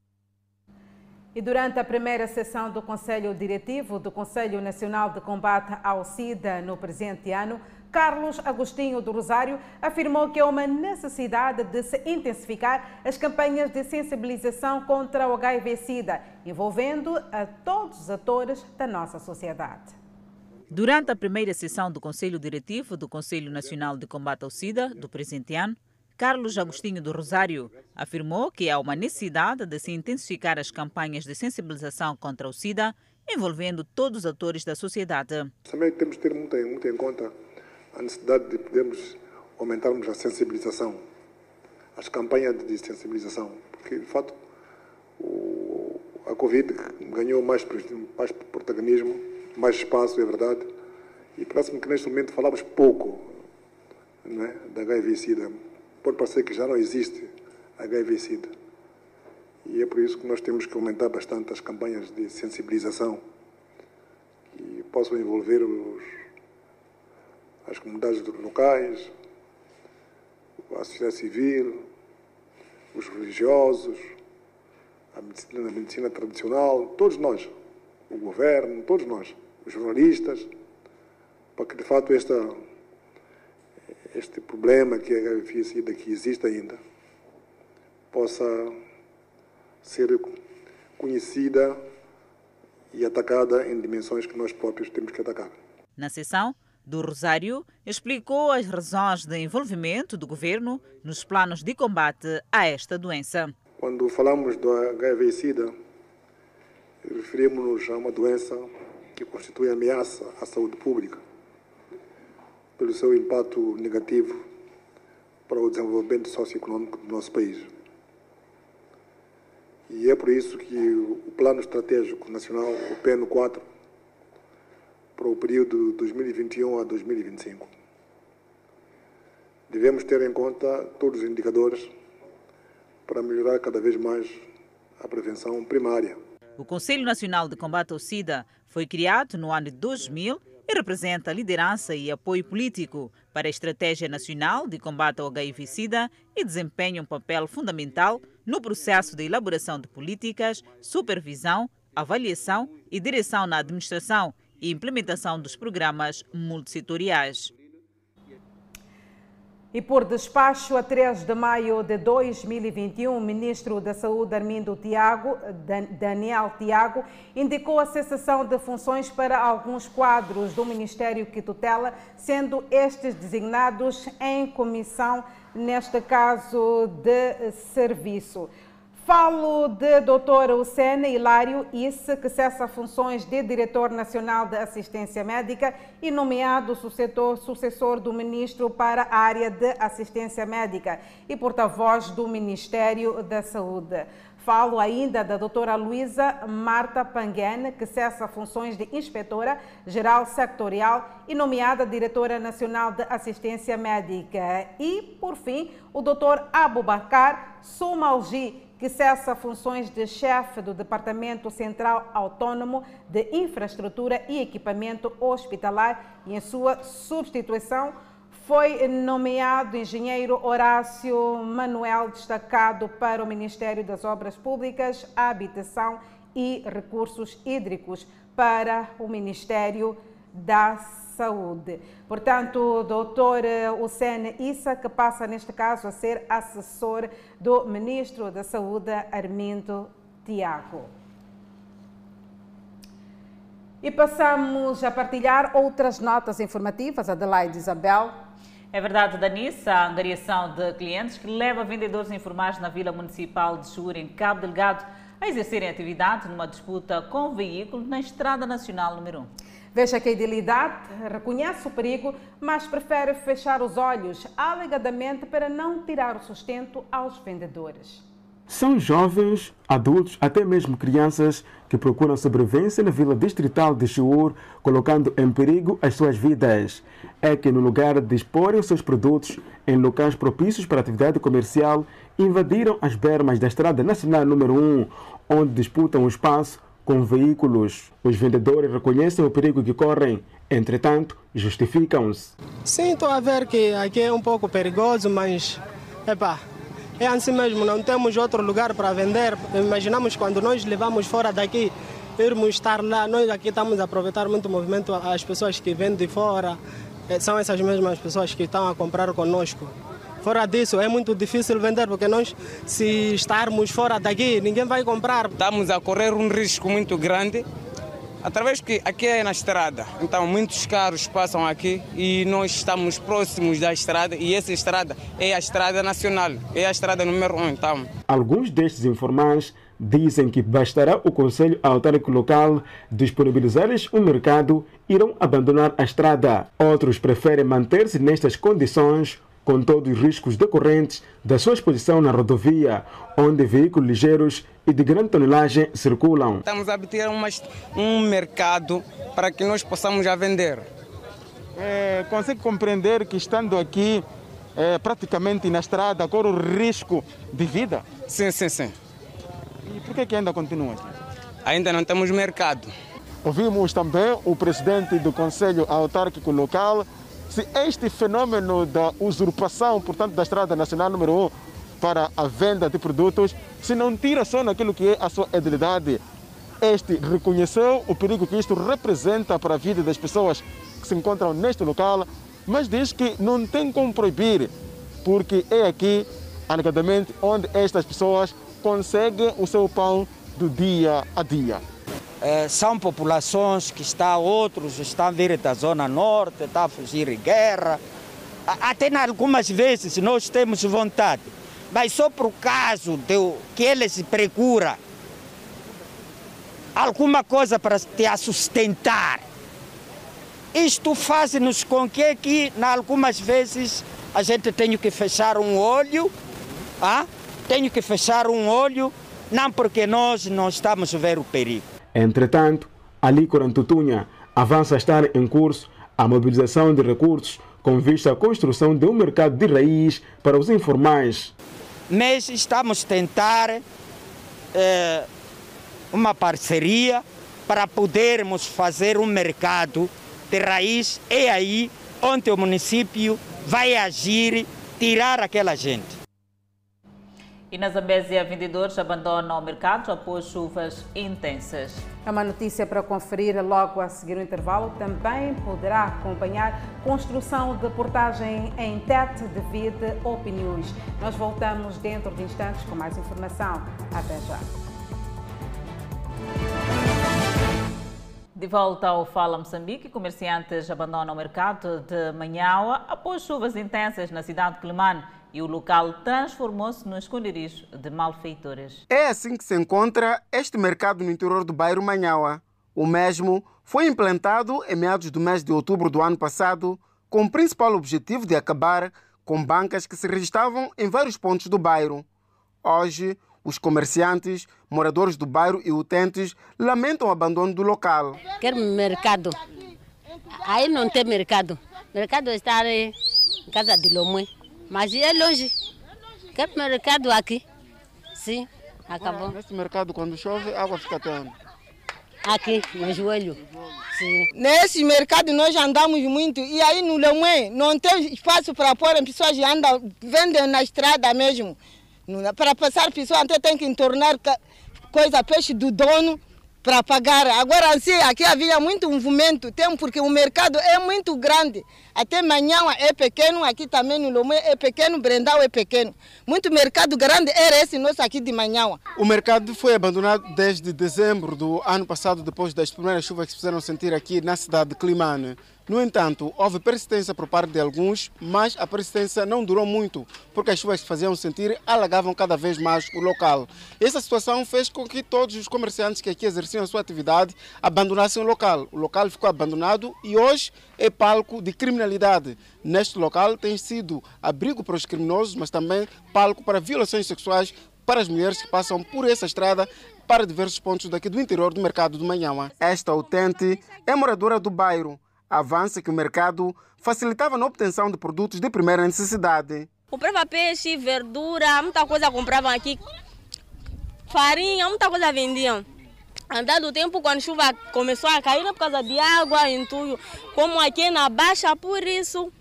[SPEAKER 2] E durante a primeira sessão do Conselho Diretivo do Conselho Nacional de Combate ao SIDA no presente ano, Carlos Agostinho do Rosário afirmou que há uma necessidade de se intensificar as campanhas de sensibilização contra o HIV-Sida, envolvendo a todos os atores da nossa sociedade.
[SPEAKER 1] Durante a primeira sessão do Conselho Diretivo do Conselho Nacional de Combate ao SIDA do presente ano, Carlos Agostinho do Rosário afirmou que há uma necessidade de se intensificar as campanhas de sensibilização contra o SIDA, envolvendo todos os atores da sociedade.
[SPEAKER 31] Também temos que ter muito, muito em conta a necessidade de podermos aumentarmos a sensibilização, as campanhas de sensibilização, porque de fato o, a Covid ganhou mais, mais protagonismo, mais espaço, é verdade, e parece-me que neste momento falamos pouco não é, da HIV-Sida pode parecer que já não existe HIV-Sida. E é por isso que nós temos que aumentar bastante as campanhas de sensibilização que possam envolver os, as comunidades locais, a sociedade civil, os religiosos, a medicina, a medicina tradicional, todos nós, o governo, todos nós, os jornalistas, para que de fato esta este problema que é a HIV que existe ainda possa ser conhecida e atacada em dimensões que nós próprios temos que atacar.
[SPEAKER 1] Na sessão, do Rosário explicou as razões de envolvimento do governo nos planos de combate a esta doença.
[SPEAKER 31] Quando falamos do HIV-Sida, referimos-nos a uma doença que constitui ameaça à saúde pública pelo seu impacto negativo para o desenvolvimento socioeconômico do nosso país. E é por isso que o Plano Estratégico Nacional, o PN 4, para o período 2021 a 2025, devemos ter em conta todos os indicadores para melhorar cada vez mais a prevenção primária.
[SPEAKER 1] O Conselho Nacional de Combate ao SIDA foi criado no ano de 2000 e representa liderança e apoio político para a Estratégia Nacional de Combate ao HIV-Sida e desempenha um papel fundamental no processo de elaboração de políticas, supervisão, avaliação e direção na administração e implementação dos programas multissetoriais.
[SPEAKER 2] E por despacho, a 3 de maio de 2021, o ministro da Saúde, Armindo Tiago, Daniel Tiago, indicou a cessação de funções para alguns quadros do Ministério que tutela, sendo estes designados em comissão, neste caso de serviço. Falo de Dr. Lucena Hilário Isse, que cessa funções de Diretor Nacional de Assistência Médica e nomeado sucessor, sucessor do Ministro para a área de Assistência Médica e porta-voz do Ministério da Saúde. Falo ainda da doutora Luísa Marta Panguene, que cessa funções de inspetora geral sectorial e nomeada diretora nacional de assistência médica. E, por fim, o doutor Abubacar Soumalgi, que cessa funções de chefe do Departamento Central Autônomo de Infraestrutura e Equipamento Hospitalar e em sua substituição foi nomeado engenheiro Horácio Manuel, destacado para o Ministério das Obras Públicas, Habitação e Recursos Hídricos, para o Ministério da Saúde. Portanto, o doutor Hussein Issa, que passa neste caso a ser assessor do Ministro da Saúde, Armindo Tiago. E passamos a partilhar outras notas informativas, Adelaide Isabel.
[SPEAKER 1] É verdade, Danissa, a angariação de clientes que leva vendedores informais na Vila Municipal de Chur, em Cabo Delgado, a exercerem atividade numa disputa com veículos na Estrada Nacional número 1.
[SPEAKER 2] Veja que a idilidade reconhece o perigo, mas prefere fechar os olhos, alegadamente para não tirar o sustento aos vendedores.
[SPEAKER 10] São jovens, adultos, até mesmo crianças que procuram sobrevivência na vila distrital de Chiur, colocando em perigo as suas vidas. É que no lugar de exporem seus produtos em locais propícios para atividade comercial, invadiram as bermas da Estrada Nacional número 1, onde disputam o espaço com veículos. Os vendedores reconhecem o perigo que correm, entretanto, justificam-se.
[SPEAKER 32] Sim, estou a ver que aqui é um pouco perigoso, mas epá, é assim mesmo, não temos outro lugar para vender. Imaginamos quando nós levamos fora daqui, irmos estar lá, nós aqui estamos a aproveitar muito o movimento, as pessoas que vêm de fora, são essas mesmas pessoas que estão a comprar conosco. Fora disso, é muito difícil vender, porque nós, se estarmos fora daqui, ninguém vai comprar.
[SPEAKER 33] Estamos a correr um risco muito grande, através que aqui é na estrada. Então, muitos carros passam aqui e nós estamos próximos da estrada e essa estrada é a estrada nacional, é a estrada número um. Então.
[SPEAKER 10] Alguns destes informais dizem que bastará o Conselho Autárquico Local disponibilizar-lhes um mercado, irão abandonar a estrada. Outros preferem manter-se nestas condições com todos os riscos decorrentes da sua exposição na rodovia, onde veículos ligeiros e de grande tonelagem circulam.
[SPEAKER 33] Estamos a obter um mercado para que nós possamos já vender.
[SPEAKER 10] É, consegue compreender que estando aqui é, praticamente na estrada corre o risco de vida?
[SPEAKER 33] Sim, sim, sim.
[SPEAKER 10] E por que, que ainda continua aqui?
[SPEAKER 33] Ainda não temos mercado.
[SPEAKER 10] Ouvimos também o presidente do Conselho Autárquico Local, se este fenômeno da usurpação, portanto, da Estrada Nacional número 1 para a venda de produtos, se não tira só naquilo que é a sua edilidade, este reconheceu o perigo que isto representa para a vida das pessoas que se encontram neste local, mas diz que não tem como proibir, porque é aqui, alegadamente, onde estas pessoas conseguem o seu pão do dia a dia.
[SPEAKER 34] É, são populações que estão, outros estão a vir da zona norte, estão a fugir de guerra. Até algumas vezes nós temos vontade, mas só por caso de que eles procuram alguma coisa para te sustentar. Isto faz-nos com que, que, algumas vezes, a gente tenha que fechar um olho, ah? tenho que fechar um olho, não porque nós não estamos a ver o perigo.
[SPEAKER 10] Entretanto, ali Corantutunha avança a estar em curso a mobilização de recursos com vista à construção de um mercado de raiz para os informais.
[SPEAKER 34] Mas estamos a tentar eh, uma parceria para podermos fazer um mercado de raiz. É aí onde o município vai agir, tirar aquela gente.
[SPEAKER 1] E na Zambésia, vendedores abandonam o mercado após chuvas intensas.
[SPEAKER 2] É uma notícia para conferir logo a seguir o intervalo. Também poderá acompanhar construção de portagem em TET devido opiniões. Nós voltamos dentro de instantes com mais informação. Até já.
[SPEAKER 1] De volta ao Fala Moçambique, comerciantes abandonam o mercado de Manhaua após chuvas intensas na cidade de Clemane e o local transformou-se no esconderijo de malfeitores.
[SPEAKER 12] É assim que se encontra este mercado no interior do bairro Manhaua. O mesmo foi implantado em meados do mês de outubro do ano passado, com o principal objetivo de acabar com bancas que se registravam em vários pontos do bairro. Hoje, os comerciantes, moradores do bairro e utentes lamentam o abandono do local.
[SPEAKER 11] Quer mercado. Aí não tem mercado. Mercado está em casa de Lomé. Mas é longe. Quer mercado aqui? Sim, acabou.
[SPEAKER 12] Nesse mercado, quando chove, a água fica até onde?
[SPEAKER 35] Aqui, no joelho. Sim.
[SPEAKER 36] Nesse mercado nós andamos muito e aí no Lomé não tem espaço para pôr as pessoas andam, vendem na estrada mesmo. Para passar pessoas até tem que entornar coisa, peixe do dono para pagar. Agora sim, aqui havia muito movimento, tem porque o mercado é muito grande. Até manhã é pequeno, aqui também no Lomé é pequeno, Brendal é pequeno. Muito mercado grande era esse nosso aqui de manhã.
[SPEAKER 12] O mercado foi abandonado desde dezembro do ano passado, depois das primeiras chuvas que se fizeram sentir aqui na cidade de Climane. No entanto, houve persistência por parte de alguns, mas a persistência não durou muito, porque as chuvas que faziam sentir alagavam cada vez mais o local. Essa situação fez com que todos os comerciantes que aqui exerciam a sua atividade abandonassem o local. O local ficou abandonado e hoje é palco de criminalidade. Neste local tem sido abrigo para os criminosos, mas também palco para violações sexuais para as mulheres que passam por essa estrada para diversos pontos daqui do interior do mercado do Manhama. Esta utente é moradora do bairro avança que o mercado facilitava na obtenção de produtos de primeira necessidade.
[SPEAKER 37] Comprava peixe, verdura, muita coisa compravam aqui. Farinha, muita coisa vendiam. Andado o tempo, quando a chuva começou a cair, por causa de água, entulho, como aqui na Baixa, por isso.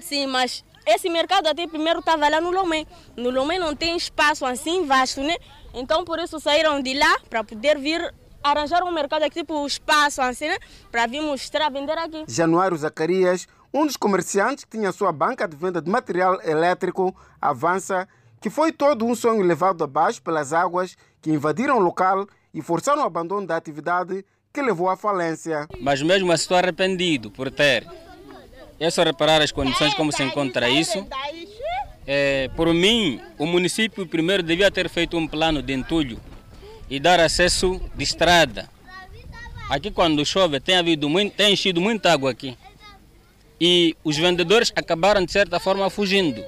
[SPEAKER 37] Sim, mas esse mercado até primeiro estava lá no Lomé. No Lomé não tem espaço assim vasto, né? Então por isso saíram de lá para poder vir arranjar um mercado aqui, tipo espaço assim, né? Para vir mostrar, vender aqui.
[SPEAKER 12] Januário Zacarias, um dos comerciantes que tinha sua banca de venda de material elétrico, avança que foi todo um sonho levado abaixo pelas águas que invadiram o local e forçaram o abandono da atividade que levou à falência.
[SPEAKER 38] Mas mesmo assim estou arrependido por ter. É só reparar as condições como se encontra isso. É, por mim, o município primeiro devia ter feito um plano de entulho e dar acesso de estrada. Aqui quando chove tem havido muito, tem enchido muita água aqui. E os vendedores acabaram de certa forma fugindo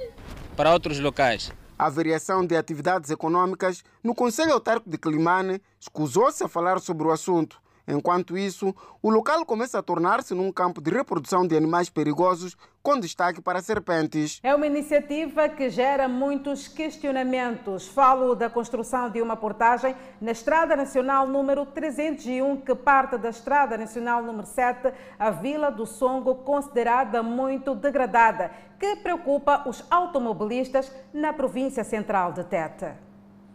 [SPEAKER 38] para outros locais.
[SPEAKER 12] A variação de atividades econômicas no Conselho Autárquico de Climane escusou-se a falar sobre o assunto. Enquanto isso, o local começa a tornar-se num campo de reprodução de animais perigosos, com destaque para serpentes.
[SPEAKER 2] É uma iniciativa que gera muitos questionamentos. Falo da construção de uma portagem na Estrada Nacional número 301, que parte da Estrada Nacional número 7, a Vila do Songo, considerada muito degradada, que preocupa os automobilistas na província central de Tete.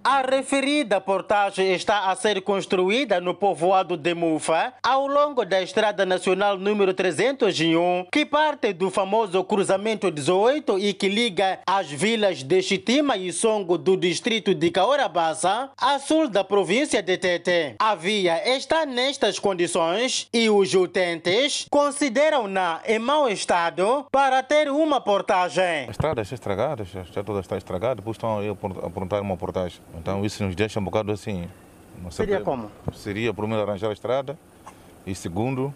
[SPEAKER 39] A referida portagem está a ser construída no povoado de Mufa, ao longo da Estrada Nacional número 301, que parte do famoso cruzamento 18 e que liga as vilas de Chitima e Songo do distrito de Caorabassa, a sul da província de Tete. A via está nestas condições e os utentes consideram-na em mau estado para ter uma portagem.
[SPEAKER 40] A estrada está estragada, já toda está estragada, depois estão a apontar uma portagem. Então isso nos deixa um bocado assim.
[SPEAKER 39] Seria como?
[SPEAKER 40] Seria primeiro arranjar a estrada e segundo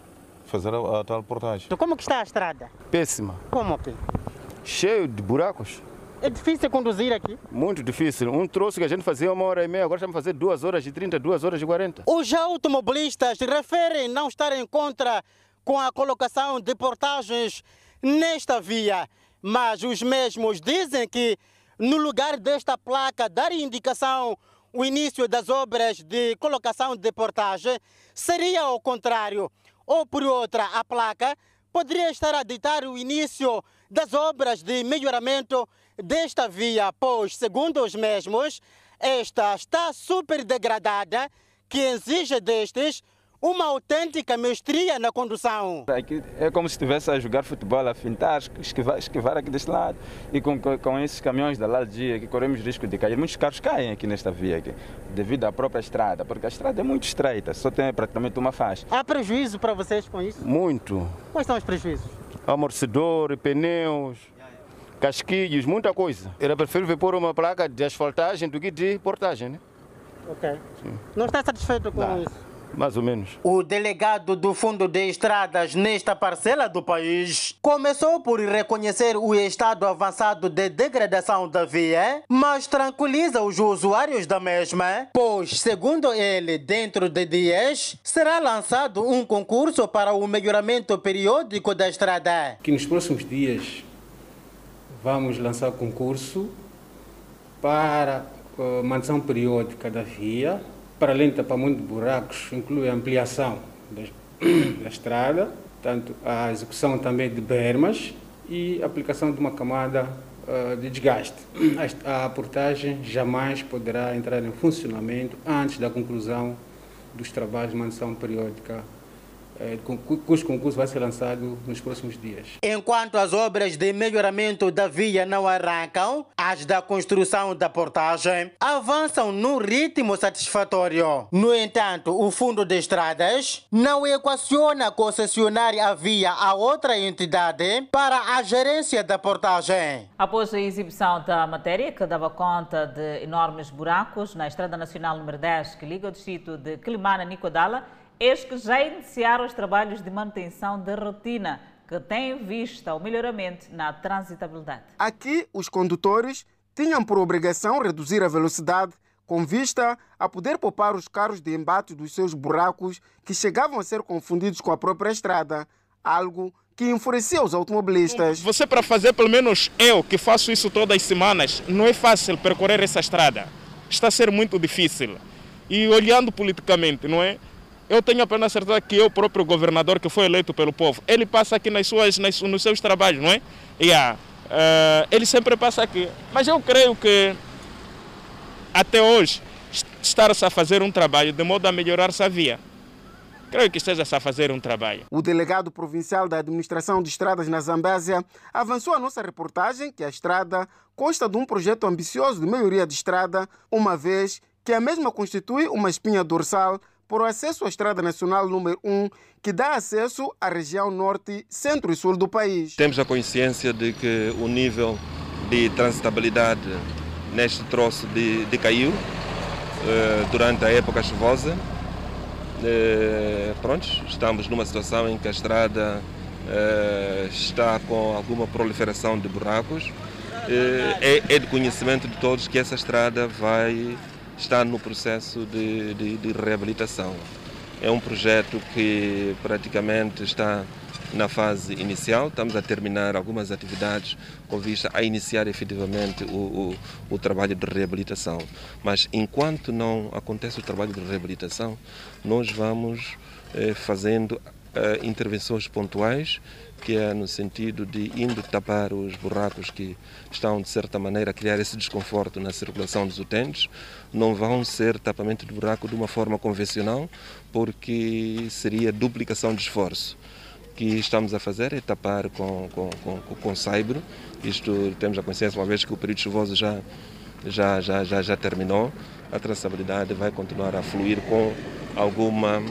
[SPEAKER 40] fazer a, a tal portagem.
[SPEAKER 39] Então como que está a estrada?
[SPEAKER 40] Péssima.
[SPEAKER 39] Como que?
[SPEAKER 40] Cheio de buracos.
[SPEAKER 39] É difícil conduzir aqui?
[SPEAKER 40] Muito difícil. Um troço que a gente fazia uma hora e meia, agora estamos a fazer duas horas e trinta, duas horas e quarenta.
[SPEAKER 39] Os automobilistas referem não estar em contra com a colocação de portagens nesta via, mas os mesmos dizem que no lugar desta placa dar indicação o início das obras de colocação de portagem, seria ao contrário. Ou por outra, a placa poderia estar a ditar o início das obras de melhoramento desta via, pois, segundo os mesmos, esta está super degradada, que exige destes uma autêntica mestria na condução.
[SPEAKER 40] Aqui é como se estivesse a jogar futebol, a fintar, esquivar, esquivar aqui deste lado. E com, com, esses caminhões da Laldia, que corremos risco de cair. Muitos carros caem aqui nesta via, aqui, devido à própria estrada, porque a estrada é muito estreita, só tem praticamente uma faixa.
[SPEAKER 39] Há prejuízo para vocês com isso?
[SPEAKER 40] Muito.
[SPEAKER 39] Quais são os prejuízos?
[SPEAKER 40] Amortecedor, pneus, casquilhos, muita coisa. Era preferível pôr uma placa de asfaltagem do que de portagem, né?
[SPEAKER 39] Ok. Sim. Não está satisfeito com Não. isso?
[SPEAKER 40] Mais ou menos.
[SPEAKER 39] O delegado do Fundo de Estradas nesta parcela do país começou por reconhecer o estado avançado de degradação da via, mas tranquiliza os usuários da mesma, pois, segundo ele, dentro de dias será lançado um concurso para o melhoramento periódico da estrada.
[SPEAKER 41] Que nos próximos dias vamos lançar concurso para a manutenção periódica da via para além de tapamento de buracos, inclui a ampliação da estrada, tanto a execução também de bermas e a aplicação de uma camada uh, de desgaste. A, portagem jamais poderá entrar em funcionamento antes da conclusão dos trabalhos de manutenção periódica cujo concurso vai ser lançado nos próximos dias.
[SPEAKER 39] Enquanto as obras de melhoramento da via não arrancam, as da construção da portagem avançam num ritmo satisfatório. No entanto, o Fundo de Estradas não equaciona concessionar a via a outra entidade para a gerência da portagem.
[SPEAKER 1] Após a exibição da matéria que dava conta de enormes buracos na Estrada Nacional número 10 que liga o distrito de Quilimana Nicodala, eis que já iniciaram os trabalhos de manutenção de rotina, que têm vista o melhoramento na transitabilidade.
[SPEAKER 12] Aqui, os condutores tinham por obrigação reduzir a velocidade com vista a poder poupar os carros de embate dos seus buracos que chegavam a ser confundidos com a própria estrada, algo que enfurecia os automobilistas.
[SPEAKER 32] Você para fazer, pelo menos eu que faço isso todas as semanas, não é fácil percorrer essa estrada. Está a ser muito difícil. E olhando politicamente, não é? Eu tenho apenas certeza que o próprio governador que foi eleito pelo povo, ele passa aqui nas suas, nas, nos seus trabalhos, não é? Yeah. Uh, ele sempre passa aqui. Mas eu creio que até hoje está-se a fazer um trabalho de modo a melhorar essa via. Creio que esteja-se a fazer um trabalho.
[SPEAKER 12] O delegado provincial da Administração de Estradas na Zambésia avançou a nossa reportagem que a estrada consta de um projeto ambicioso de melhoria de estrada, uma vez que a mesma constitui uma espinha dorsal por acesso à Estrada Nacional número 1, que dá acesso à região norte, centro e sul do país.
[SPEAKER 11] Temos a consciência de que o nível de transitabilidade neste troço de, de caiu eh, durante a época chuvosa. Eh, pronto, estamos numa situação em que a estrada eh, está com alguma proliferação de buracos. Eh, é, é de conhecimento de todos que essa estrada vai está no processo de, de, de reabilitação. É um projeto que praticamente está na fase inicial, estamos a terminar algumas atividades com vista a iniciar efetivamente o, o, o, trabalho de reabilitação. Mas enquanto não acontece o trabalho de reabilitação, nós vamos eh, fazendo eh, intervenções pontuais que é no sentido de indo tapar os buracos que estão, de certa maneira, a criar esse desconforto na circulação dos utentes. Não vão ser tapamento de buraco de uma forma convencional, porque seria duplicação de esforço. O que estamos a fazer é tapar com, com, com, com saibro. Isto temos a consciência, uma vez que o período chuvoso já, já, já, já, já terminou, a traçabilidade vai continuar a fluir com alguma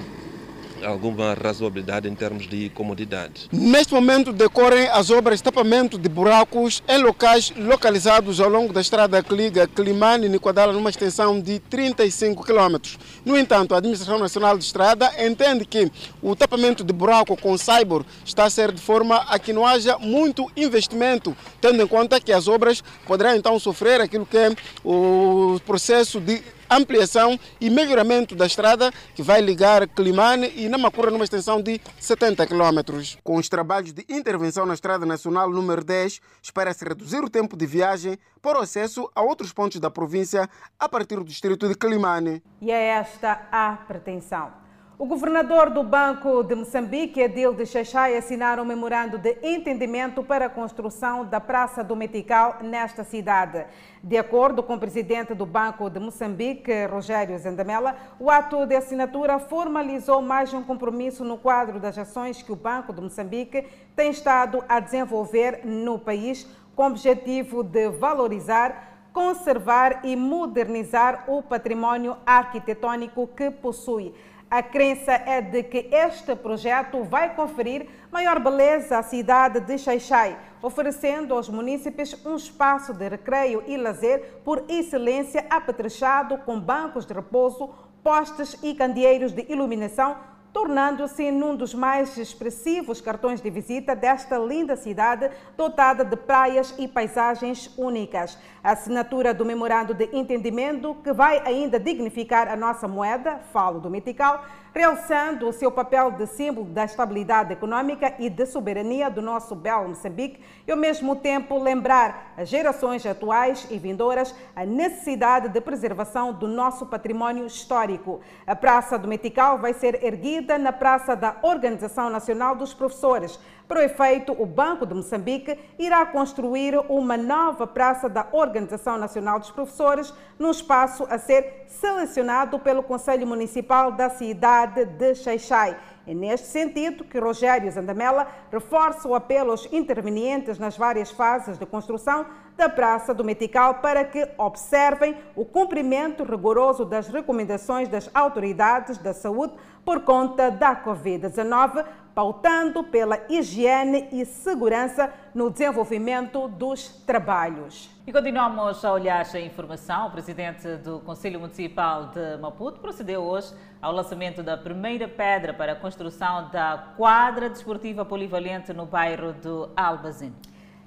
[SPEAKER 11] alguma razoabilidade em termos de comodidade.
[SPEAKER 12] Neste momento decorrem as obras de tapamento de buracos em locais localizados ao longo da estrada que liga Climane e Niquadala numa extensão de 35 km. No entanto, a Administração Nacional de Estrada entende que o tapamento de buraco com Cyber está a ser de forma a que não haja muito investimento, tendo em conta que as obras poderão então sofrer aquilo que é o processo de ampliação e melhoramento da estrada que vai ligar Climane e Namacura numa extensão de 70 km. Com os trabalhos de intervenção na Estrada Nacional número 10, espera-se reduzir o tempo de viagem para o acesso a outros pontos da província a partir do distrito de Climane.
[SPEAKER 2] E é esta a pretensão. O governador do Banco de Moçambique, Edil de Xaxai, assinaram um memorando de entendimento para a construção da Praça do Metical nesta cidade. De acordo com o presidente do Banco de Moçambique, Rogério Zendamela, o ato de assinatura formalizou mais um compromisso no quadro das ações que o Banco de Moçambique tem estado a desenvolver no país com o objetivo de valorizar conservar e modernizar o património arquitetônico que possui. A crença é de que este projeto vai conferir maior beleza à cidade de Xaixai, oferecendo aos munícipes um espaço de recreio e lazer por excelência apetrechado com bancos de repouso, postes e candeeiros de iluminação tornando-se num dos mais expressivos cartões de visita desta linda cidade, dotada de praias e paisagens únicas. A assinatura do memorando de entendimento, que vai ainda dignificar a nossa moeda, falo do Metical, realçando o seu papel de símbolo da estabilidade econômica e de soberania do nosso belo Moçambique e, ao mesmo tempo, lembrar as gerações atuais e vindouras a necessidade de preservação do nosso património histórico. A Praça do Metical vai ser erguida na Praça da Organização Nacional dos Professores. Para o efeito, o Banco de Moçambique irá construir uma nova praça da Organização Nacional dos Professores num espaço a ser selecionado pelo Conselho Municipal da cidade de Xaixai. É neste sentido que Rogério Zandamela reforça o apelo aos intervenientes nas várias fases de construção da Praça do Metical para que observem o cumprimento rigoroso das recomendações das autoridades da saúde por conta da Covid-19, pautando pela higiene e segurança no desenvolvimento dos trabalhos.
[SPEAKER 1] E continuamos a olhar a informação. O presidente do Conselho Municipal de Maputo procedeu hoje ao lançamento da primeira pedra para a construção da quadra desportiva polivalente no bairro do Albazin.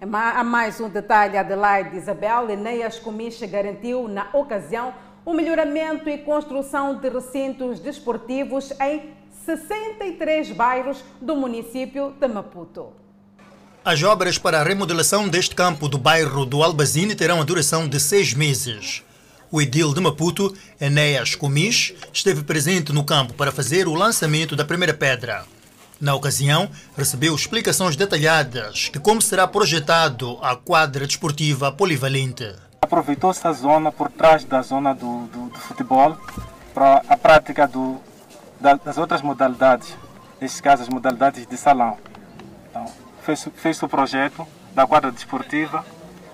[SPEAKER 2] Há mais um detalhe, Adelaide Isabel. Enéas Comicha garantiu, na ocasião, o melhoramento e construção de recintos desportivos em 63 bairros do município de Maputo.
[SPEAKER 3] As obras para a remodelação deste campo do bairro do Albazine terão a duração de seis meses. O edil de Maputo, Enéas Comis, esteve presente no campo para fazer o lançamento da primeira pedra. Na ocasião, recebeu explicações detalhadas de como será projetado a quadra desportiva polivalente.
[SPEAKER 42] Aproveitou-se a zona por trás da zona do, do, do futebol para a prática do, da, das outras modalidades, neste caso as modalidades de salão. Então, fez, fez o projeto da quadra desportiva,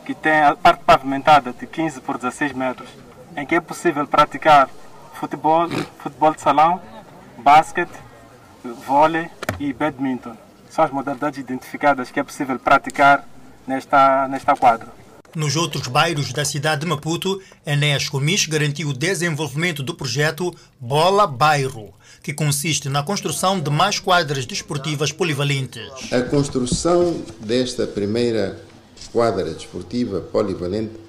[SPEAKER 42] que tem a parte pavimentada de 15 por 16 metros, em que é possível praticar futebol, futebol de salão, basquete, vôlei e badminton. São as modalidades identificadas que é possível praticar nesta, nesta quadra.
[SPEAKER 3] Nos outros bairros da cidade de Maputo, Enéas Comis garantiu o desenvolvimento do projeto Bola Bairro, que consiste na construção de mais quadras desportivas polivalentes.
[SPEAKER 43] A construção desta primeira quadra desportiva polivalente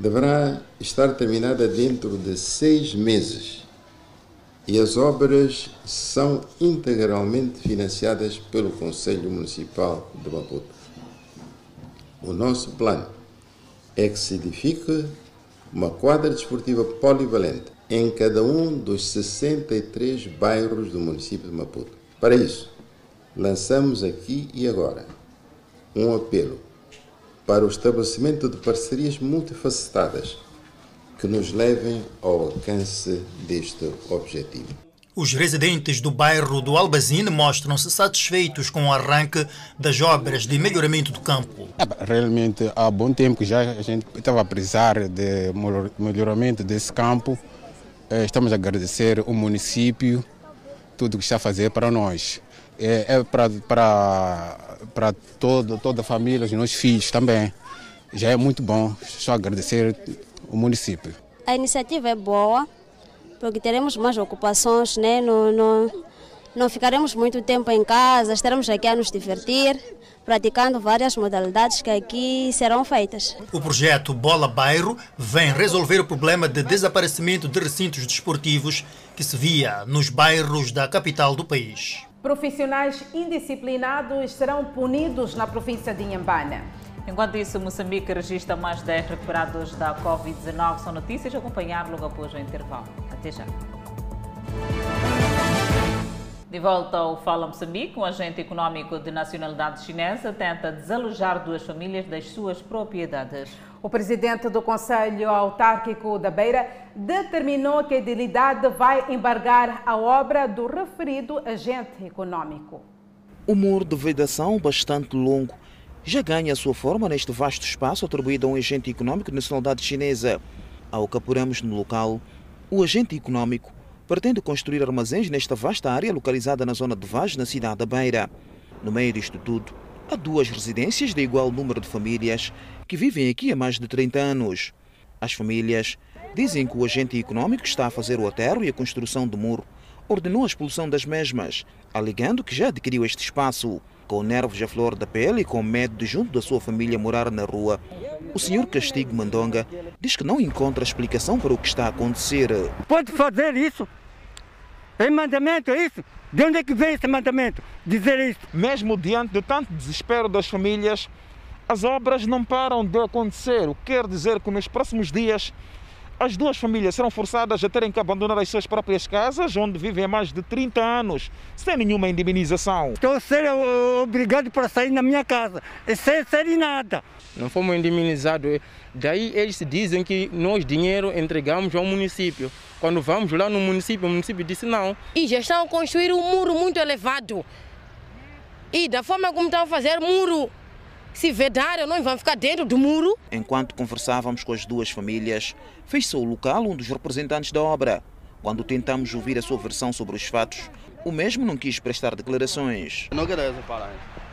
[SPEAKER 43] deverá estar terminada dentro de seis meses e as obras são integralmente financiadas pelo Conselho Municipal de Maputo. O nosso plano é que se edifique uma quadra desportiva polivalente em cada um dos 63 bairros do município de Maputo. Para isso, lançamos aqui e agora um apelo para o estabelecimento de parcerias multifacetadas que nos levem ao alcance deste objetivo.
[SPEAKER 3] Os residentes do bairro do Albazine mostram-se satisfeitos com o arranque das obras de melhoramento do campo.
[SPEAKER 44] É, realmente, há bom tempo que já a gente estava a precisar de melhoramento desse campo. É, estamos a agradecer o município, tudo que está a fazer para nós. É, é para, para, para todo, toda a família, os nossos filhos também. Já é muito bom, só agradecer o município.
[SPEAKER 45] A iniciativa é boa, porque teremos mais ocupações, né? não, não, não ficaremos muito tempo em casa, estaremos aqui a nos divertir, praticando várias modalidades que aqui serão feitas.
[SPEAKER 3] O projeto Bola Bairro vem resolver o problema de desaparecimento de recintos desportivos que se via nos bairros da capital do país.
[SPEAKER 2] Profissionais indisciplinados serão punidos na província de Inhambane.
[SPEAKER 1] Enquanto isso, Moçambique registra mais 10 recuperados da Covid-19. São notícias a acompanhar logo após o intervalo. Até já. De volta ao Fala Moçambique, um agente econômico de nacionalidade chinesa tenta desalojar duas famílias das suas propriedades.
[SPEAKER 2] O presidente do Conselho Autárquico da Beira determinou que a idilidade vai embargar a obra do referido agente econômico.
[SPEAKER 23] O muro de vedação bastante longo já ganha sua forma neste vasto espaço atribuído a um agente econômico de nacionalidade chinesa. Ao que apuramos no local, o agente econômico pretende construir armazéns nesta vasta área localizada na zona de Vaz, na cidade da Beira. No meio disto tudo, há duas residências de igual número de famílias que vivem aqui há mais de 30 anos. As famílias dizem que o agente econômico está a fazer o aterro e a construção do muro ordenou a expulsão das mesmas, alegando que já adquiriu este espaço. Com nervos à flor da pele e com medo de, junto da sua família, morar na rua, o senhor Castigo Mandonga diz que não encontra explicação para o que está a acontecer.
[SPEAKER 34] Pode fazer isso. É mandamento, é isso? De onde é que vem esse mandamento? Dizer isso?
[SPEAKER 43] Mesmo diante de tanto desespero das famílias, as obras não param de acontecer. O que quer dizer que nos próximos dias as duas famílias serão forçadas a terem que abandonar as suas próprias casas, onde vivem há mais de 30 anos, sem nenhuma indemnização.
[SPEAKER 34] Estou a ser obrigado para sair da minha casa, sem ser nada.
[SPEAKER 46] Não fomos indemnizados. Daí eles dizem que nós dinheiro entregamos ao município. Quando vamos lá no município, o município disse não.
[SPEAKER 14] E já estão a construir um muro muito elevado. E da forma como estão a fazer muro se vedarem, nós vamos ficar dentro do muro.
[SPEAKER 23] Enquanto conversávamos com as duas famílias, fez-se ao local um dos representantes da obra. Quando tentamos ouvir a sua versão sobre os fatos, o mesmo não quis prestar declarações.
[SPEAKER 47] Eu não quero falar.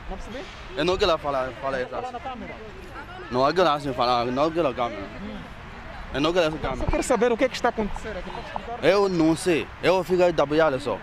[SPEAKER 43] Não percebi?
[SPEAKER 47] Eu não quero falar, falar isso. Não quero assim falar, não quero câmera. Eu não quero câmera.
[SPEAKER 43] Só quero saber o que é que está acontecendo aqui.
[SPEAKER 47] Eu não sei. Eu fico aí da boiada só.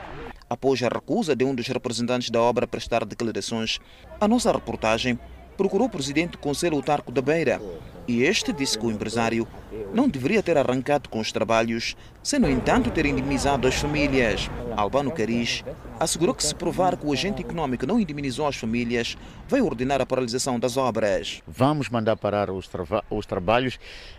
[SPEAKER 23] Após a recusa de um dos representantes da obra prestar declarações, a nossa reportagem procurou o presidente do Conselho Autarco da Beira e este disse que o empresário não deveria ter arrancado com os trabalhos, sem, no entanto, ter indemnizado as famílias. Albano Cariz assegurou que, se provar que o agente econômico não indemnizou as famílias, vai ordenar a paralisação das obras.
[SPEAKER 48] Vamos mandar parar os, os trabalhos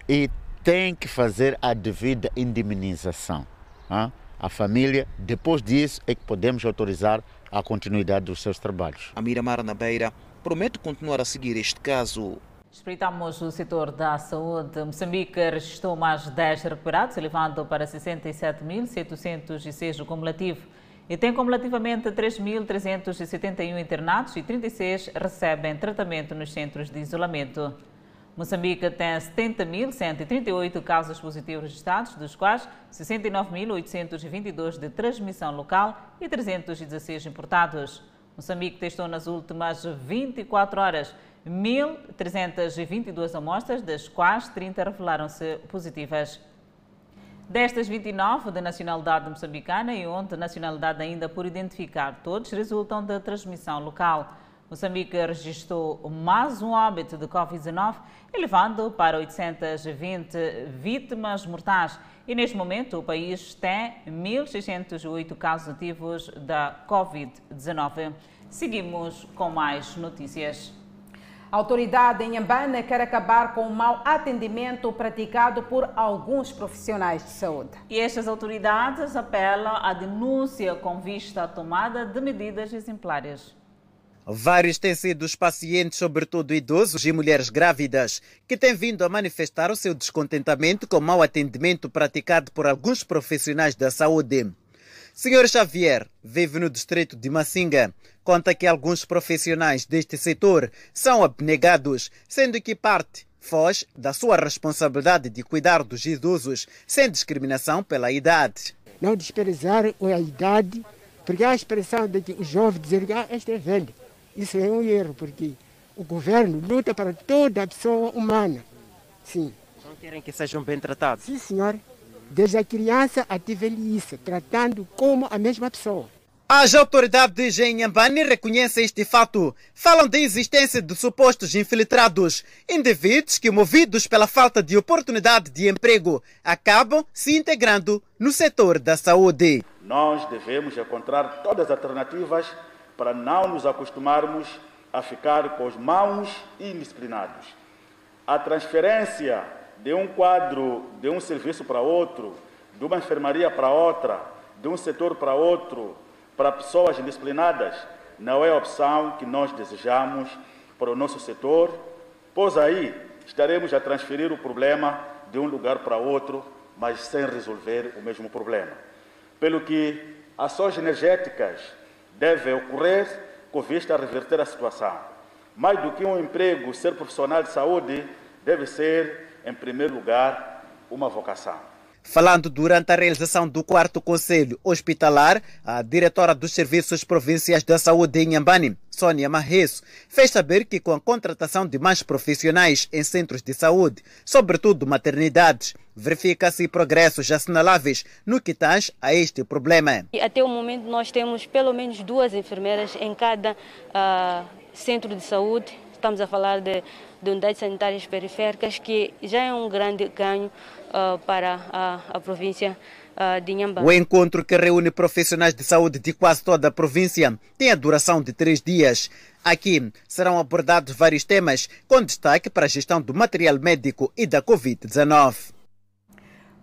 [SPEAKER 48] e tem que fazer a devida indemnização. Hein? A família, depois disso, é que podemos autorizar a continuidade dos seus trabalhos.
[SPEAKER 23] A Miramar na Beira promete continuar a seguir este caso.
[SPEAKER 1] Espreitamos o setor da saúde. Moçambique registrou mais 10 recuperados, elevando para 67.706 o cumulativo. E tem cumulativamente 3.371 internados e 36 recebem tratamento nos centros de isolamento. Moçambique tem 70.138 casos positivos registrados, dos quais 69.822 de transmissão local e 316 importados. Moçambique testou nas últimas 24 horas 1.322 amostras, das quais 30 revelaram-se positivas. Destas 29 de nacionalidade moçambicana e 11 de nacionalidade ainda por identificar, todos resultam da transmissão local. Moçambique registrou mais um óbito de Covid-19, elevando para 820 vítimas mortais. E neste momento o país tem 1.608 casos ativos da Covid-19. Seguimos com mais notícias.
[SPEAKER 2] A autoridade em Ambana quer acabar com o mau atendimento praticado por alguns profissionais de saúde.
[SPEAKER 1] E estas autoridades apelam à denúncia com vista à tomada de medidas exemplares.
[SPEAKER 49] Vários têm sido os pacientes, sobretudo idosos e mulheres grávidas, que têm vindo a manifestar o seu descontentamento com o mau atendimento praticado por alguns profissionais da saúde. Senhor Xavier vive no distrito de Massinga. Conta que alguns profissionais deste setor são abnegados, sendo que parte foge da sua responsabilidade de cuidar dos idosos sem discriminação pela idade.
[SPEAKER 50] Não desprezar a idade, porque há a expressão de que o jovem dizer que ah, este é velho. Isso é um erro, porque o governo luta para toda a pessoa humana. Sim.
[SPEAKER 49] Não querem que sejam bem tratados?
[SPEAKER 50] Sim, senhor. Desde a criança até a velhice, tratando como a mesma pessoa.
[SPEAKER 49] As autoridades em Inhambane reconhecem este fato. Falam da existência de supostos infiltrados, indivíduos que, movidos pela falta de oportunidade de emprego, acabam se integrando no setor da saúde.
[SPEAKER 51] Nós devemos encontrar todas as alternativas para não nos acostumarmos a ficar com os maus indisciplinados. A transferência de um quadro, de um serviço para outro, de uma enfermaria para outra, de um setor para outro, para pessoas indisciplinadas, não é a opção que nós desejamos para o nosso setor, pois aí estaremos a transferir o problema de um lugar para outro, mas sem resolver o mesmo problema. Pelo que ações energéticas devem ocorrer com vista a reverter a situação. Mais do que um emprego, ser profissional de saúde deve ser, em primeiro lugar, uma vocação.
[SPEAKER 49] Falando durante a realização do quarto Conselho Hospitalar, a diretora dos Serviços Provinciais da Saúde em Nhambane, Sônia Marreço, fez saber que com a contratação de mais profissionais em centros de saúde, sobretudo maternidades, verifica-se progressos assinaláveis no que tange a este problema.
[SPEAKER 37] Até o momento nós temos pelo menos duas enfermeiras em cada uh, centro de saúde. Estamos a falar de, de unidades sanitárias periféricas, que já é um grande ganho uh, para a, a, província de Nhamba.
[SPEAKER 49] O encontro que reúne profissionais de saúde de quase toda a província tem a duração de três dias. Aqui serão abordados vários temas, com destaque para a gestão do material médico e da Covid-19.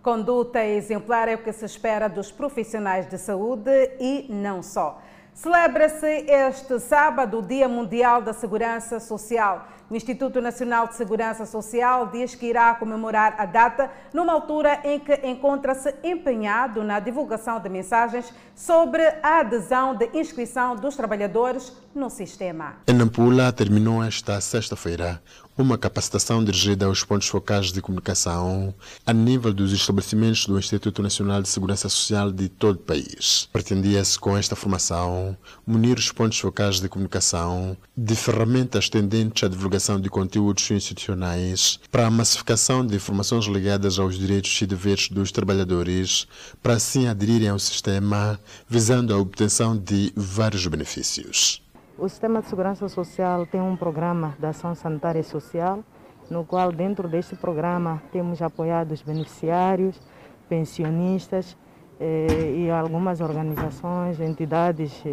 [SPEAKER 52] Conduta exemplar é o que se espera dos profissionais de saúde e não só. Celebra-se este sábado o Dia Mundial da Segurança Social. O Instituto Nacional de Segurança Social diz que irá comemorar a data numa altura em que encontra-se empenhado na divulgação de mensagens sobre a adesão de inscrição dos trabalhadores no sistema.
[SPEAKER 43] Em Nampula terminou esta sexta-feira uma capacitação dirigida aos pontos focais de comunicação a nível dos estabelecimentos do Instituto Nacional de Segurança Social de todo o país. Pretendia-se com esta formação munir os pontos focais de comunicação de ferramentas tendentes à divulgação de conteúdos institucionais para a massificação de informações ligadas aos direitos e deveres dos trabalhadores, para assim aderirem ao sistema, visando a obtenção de vários benefícios.
[SPEAKER 53] O Sistema de Segurança Social tem um programa de ação sanitária e social, no qual, dentro deste programa, temos apoiado os beneficiários, pensionistas eh, e algumas organizações, entidades,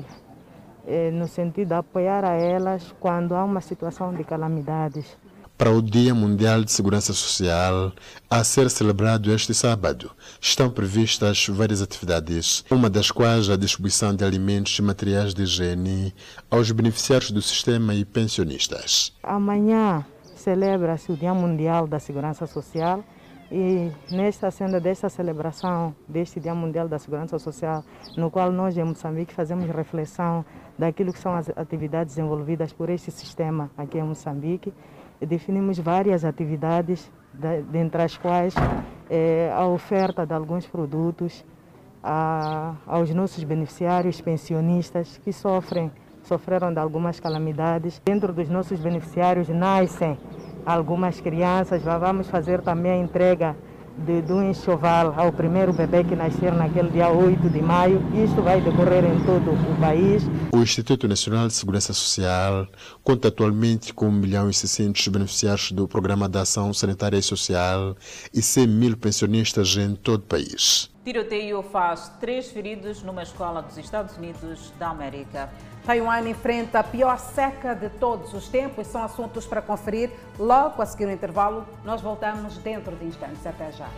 [SPEAKER 53] no sentido de apoiar a elas quando há uma situação de calamidades.
[SPEAKER 43] Para o Dia Mundial de Segurança Social, a ser celebrado este sábado, estão previstas várias atividades, uma das quais a distribuição de alimentos e materiais de higiene aos beneficiários do sistema e pensionistas.
[SPEAKER 53] Amanhã celebra-se o Dia Mundial da Segurança Social e nesta senda desta celebração deste Dia Mundial da Segurança Social, no qual nós em Moçambique fazemos reflexão daquilo que são as atividades desenvolvidas por este sistema aqui em Moçambique, definimos várias atividades, dentre as quais é, a oferta de alguns produtos a, aos nossos beneficiários pensionistas que sofrem, sofreram de algumas calamidades. Dentro dos nossos beneficiários nascem algumas crianças, vamos fazer também a entrega de, um enxoval ao primeiro bebê que nascer naquele dia 8 de maio. Isto vai decorrer em todo o país.
[SPEAKER 43] O Instituto Nacional de Segurança Social conta atualmente com 1 milhão e 600 beneficiários do Programa de Ação Sanitária e Social e 100 mil pensionistas em todo o país.
[SPEAKER 1] Tiroteio faz três feridos numa escola dos Estados Unidos da América.
[SPEAKER 52] Taiwan enfrenta a pior seca de todos os tempos. São assuntos para conferir logo a seguir o intervalo. Nós voltamos dentro de instantes. Até já.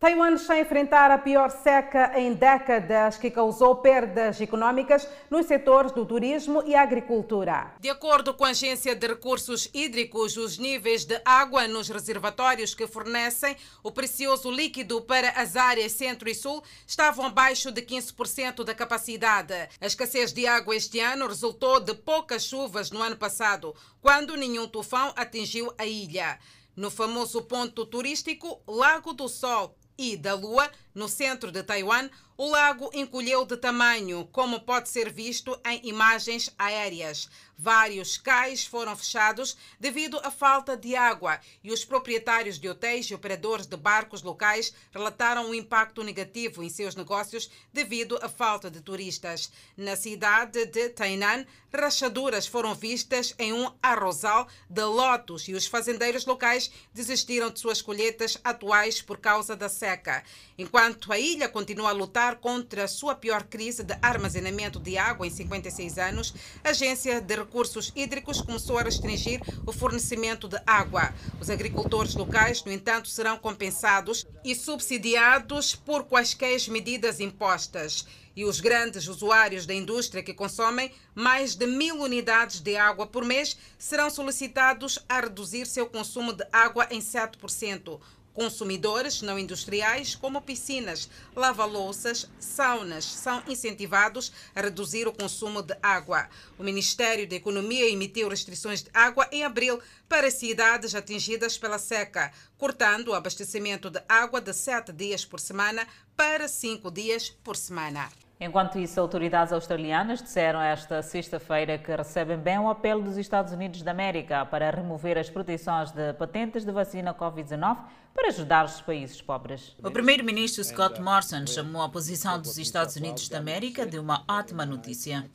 [SPEAKER 52] Taiwan está a enfrentar a pior seca em décadas, que causou perdas econômicas nos setores do turismo e agricultura.
[SPEAKER 2] De acordo com a Agência de Recursos Hídricos, os níveis de água nos reservatórios que fornecem o precioso líquido para as áreas centro e sul estavam abaixo de 15% da capacidade. A escassez de água este ano resultou de poucas chuvas no ano passado, quando nenhum tufão atingiu a ilha. No famoso ponto turístico Lago do Sol, e da Lua, no centro de Taiwan, o lago encolheu de tamanho, como pode ser visto em imagens aéreas. Vários cais foram fechados devido à falta de água e os proprietários de hotéis e operadores de barcos locais relataram um impacto negativo em seus negócios devido à falta de turistas. Na cidade de Tainan, rachaduras foram vistas em um arrozal de lotos e os fazendeiros locais desistiram de suas colheitas atuais por causa da seca. Enquanto a ilha continua a lutar contra a sua pior crise de armazenamento de água em 56 anos, a Agência de Recursos Hídricos começou a restringir o fornecimento de água. Os agricultores locais, no entanto, serão compensados e subsidiados por quaisquer medidas impostas e os grandes usuários da indústria que consomem mais de mil unidades de água por mês serão solicitados a reduzir seu consumo de água em 7%. Consumidores não industriais, como piscinas, lava-louças, saunas, são incentivados a reduzir o consumo de água. O Ministério da Economia emitiu restrições de água em abril para cidades atingidas pela seca, cortando o abastecimento de água de sete dias por semana para cinco dias por semana.
[SPEAKER 1] Enquanto isso, autoridades australianas disseram esta sexta-feira que recebem bem o apelo dos Estados Unidos da América para remover as proteções de patentes de vacina Covid-19 para ajudar os países pobres.
[SPEAKER 54] O primeiro-ministro Scott Morrison chamou a posição dos Estados Unidos da América de uma ótima notícia.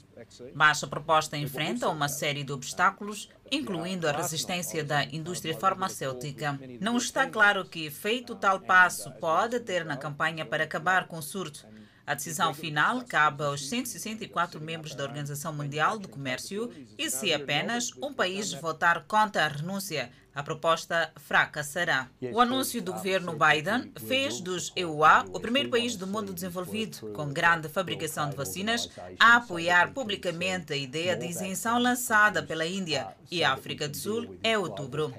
[SPEAKER 1] Mas a proposta enfrenta uma série de obstáculos, incluindo a resistência da indústria farmacêutica. Não está claro que efeito tal passo pode ter na campanha para acabar com o surto. A decisão final cabe aos 164 membros da Organização Mundial do Comércio e, se apenas um país votar contra a renúncia, a proposta fracassará. O anúncio do governo Biden fez dos EUA o primeiro país do mundo desenvolvido com grande fabricação de vacinas a apoiar publicamente a ideia de isenção lançada pela Índia e África do Sul em outubro.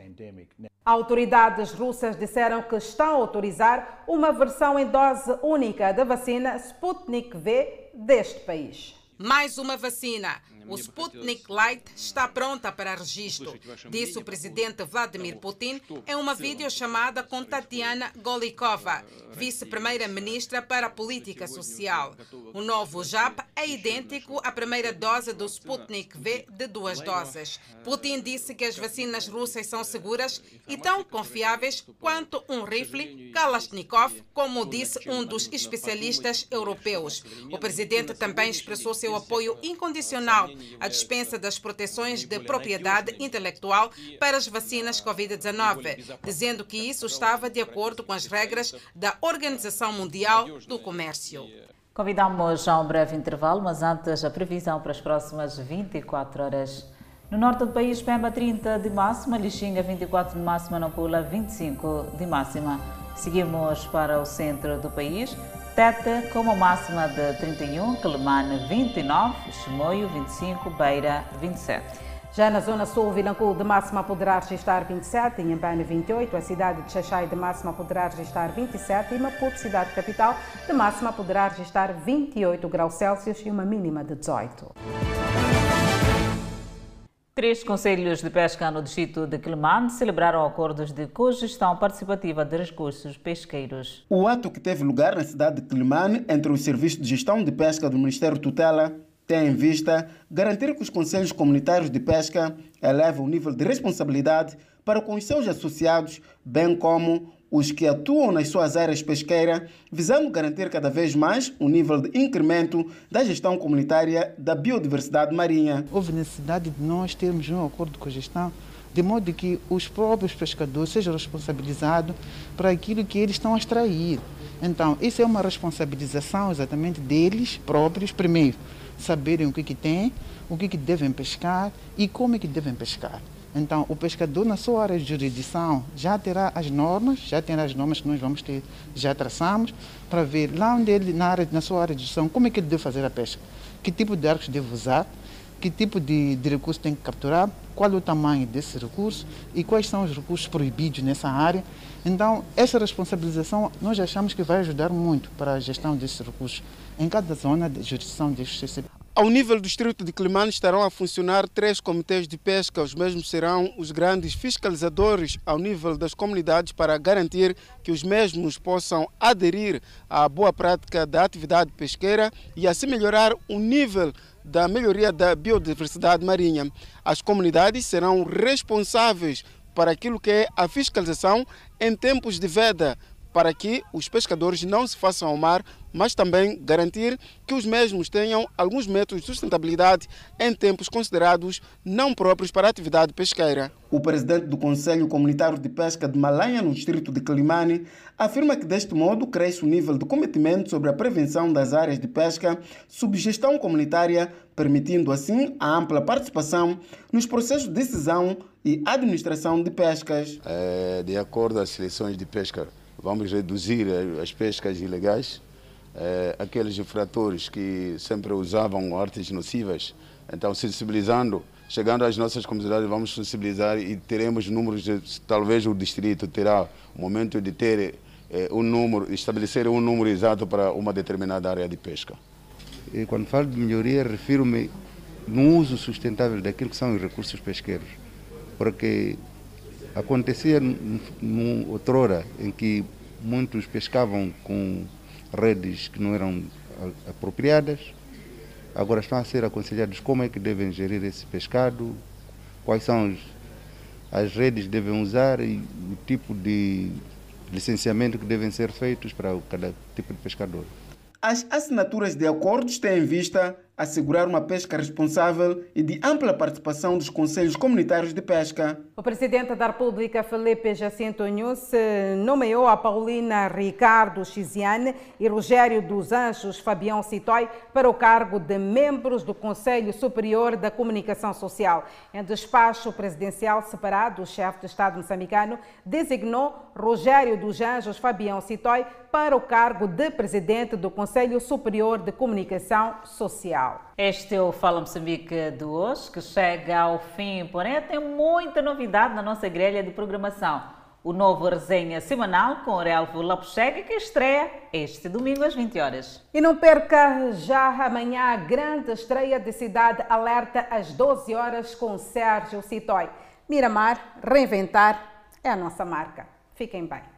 [SPEAKER 55] Autoridades russas disseram que estão a autorizar uma versão em dose única da vacina Sputnik V deste país.
[SPEAKER 2] Mais uma vacina. O Sputnik Light está pronta para registro, disse o presidente Vladimir Putin em uma videochamada com Tatiana Golikova, vice-primeira-ministra para a política social. O novo JAP é idêntico à primeira dose do Sputnik V de duas doses. Putin disse que as vacinas russas são seguras e tão confiáveis quanto um rifle Kalashnikov, como disse um dos especialistas europeus. O presidente também expressou seu apoio incondicional à dispensa das proteções de propriedade intelectual para as vacinas Covid-19, dizendo que isso estava de acordo com as regras da Organização Mundial do Comércio.
[SPEAKER 1] Convidamos a um breve intervalo, mas antes a previsão para as próximas 24 horas. No norte do país, Pemba 30 de máxima, Lixinga 24 de máxima, Nampula 25 de máxima. Seguimos para o centro do país. Tete com uma máxima de 31, Quelimane 29, Chimoio 25, Beira 27.
[SPEAKER 55] Já na zona sul, Vilanculo de máxima poderá registrar 27, Inhambane 28, a cidade de Xaxai de máxima poderá registrar 27 e Maputo, cidade capital, de máxima poderá registrar 28 graus Celsius e uma mínima de 18.
[SPEAKER 1] Três conselhos de pesca no distrito de Quelimane celebraram acordos de cogestão participativa de recursos pesqueiros.
[SPEAKER 12] O ato que teve lugar na cidade de Quelimane entre os serviços de gestão de pesca do Ministério Tutela tem em vista garantir que os conselhos comunitários de pesca elevam o nível de responsabilidade para com os seus associados, bem como os que atuam nas suas áreas pesqueiras, visando garantir cada vez mais o um nível de incremento da gestão comunitária da biodiversidade marinha.
[SPEAKER 51] Houve necessidade de nós termos um acordo com a gestão, de modo que os próprios pescadores sejam responsabilizados para aquilo que eles estão a extrair. Então, isso é uma responsabilização exatamente deles próprios, primeiro, saberem o que, que têm, o que, que devem pescar e como é que devem pescar. Então, o pescador, na sua área de jurisdição, já terá as normas, já terá as normas que nós vamos ter, já traçamos, para ver lá onde ele, na, área, na sua área de gestão, como é que ele deve fazer a pesca, que tipo de arcos deve usar, que tipo de, de recurso tem que capturar, qual o tamanho desse recurso e quais são os recursos proibidos nessa área. Então, essa responsabilização nós achamos que vai ajudar muito para a gestão desses recursos em cada zona de jurisdição deste CCP.
[SPEAKER 12] Ao nível do distrito de Climane estarão a funcionar três comitês de pesca. Os mesmos serão os grandes fiscalizadores ao nível das comunidades para garantir que os mesmos possam aderir à boa prática da atividade pesqueira e assim melhorar o nível da melhoria da biodiversidade marinha. As comunidades serão responsáveis para aquilo que é a fiscalização em tempos de veda, para que os pescadores não se façam ao mar, mas também garantir que os mesmos tenham alguns métodos de sustentabilidade em tempos considerados não próprios para a atividade pesqueira. O presidente do Conselho Comunitário de Pesca de Malanha, no distrito de Climane, afirma que deste modo cresce o nível de cometimento sobre a prevenção das áreas de pesca sob gestão comunitária, permitindo assim a ampla participação nos processos de decisão e administração de pescas.
[SPEAKER 56] É, de acordo às seleções de pesca vamos reduzir as pescas ilegais, eh, aqueles infratores que sempre usavam artes nocivas, então sensibilizando, chegando às nossas comunidades, vamos sensibilizar e teremos números, de, talvez o distrito terá o momento de ter eh, um número, estabelecer um número exato para uma determinada área de pesca.
[SPEAKER 8] E quando falo de melhoria, refiro-me no uso sustentável daquilo que são os recursos pesqueiros, porque Acontecia num, outrora em que muitos pescavam com redes que não eram apropriadas, agora estão a ser aconselhados como é que devem gerir esse pescado, quais são os, as redes que devem usar e o tipo de licenciamento que devem ser feitos para cada tipo de pescador.
[SPEAKER 12] As assinaturas de acordos têm em vista
[SPEAKER 57] assegurar uma pesca responsável e de ampla participação dos conselhos comunitários de pesca.
[SPEAKER 2] O presidente da República, Felipe Jacinto Nunes, nomeou a Paulina Ricardo Chiziane e Rogério dos Anjos Fabião Citói para o cargo de membros do Conselho Superior da Comunicação Social. Em despacho presidencial separado, o chefe de Estado moçambicano designou Rogério dos Anjos Fabião Citói para o cargo de presidente do Conselho Superior de Comunicação Social.
[SPEAKER 1] Este é o Fala Moçambique de hoje, que chega ao fim, porém tem muita novidade na nossa grelha de programação. O novo resenha semanal com Aurelvo Lapuchega, que estreia este domingo às 20 horas.
[SPEAKER 2] E não perca já amanhã a grande estreia de Cidade Alerta às 12 horas com Sérgio Citói. Miramar, reinventar é a nossa marca. Fiquem bem.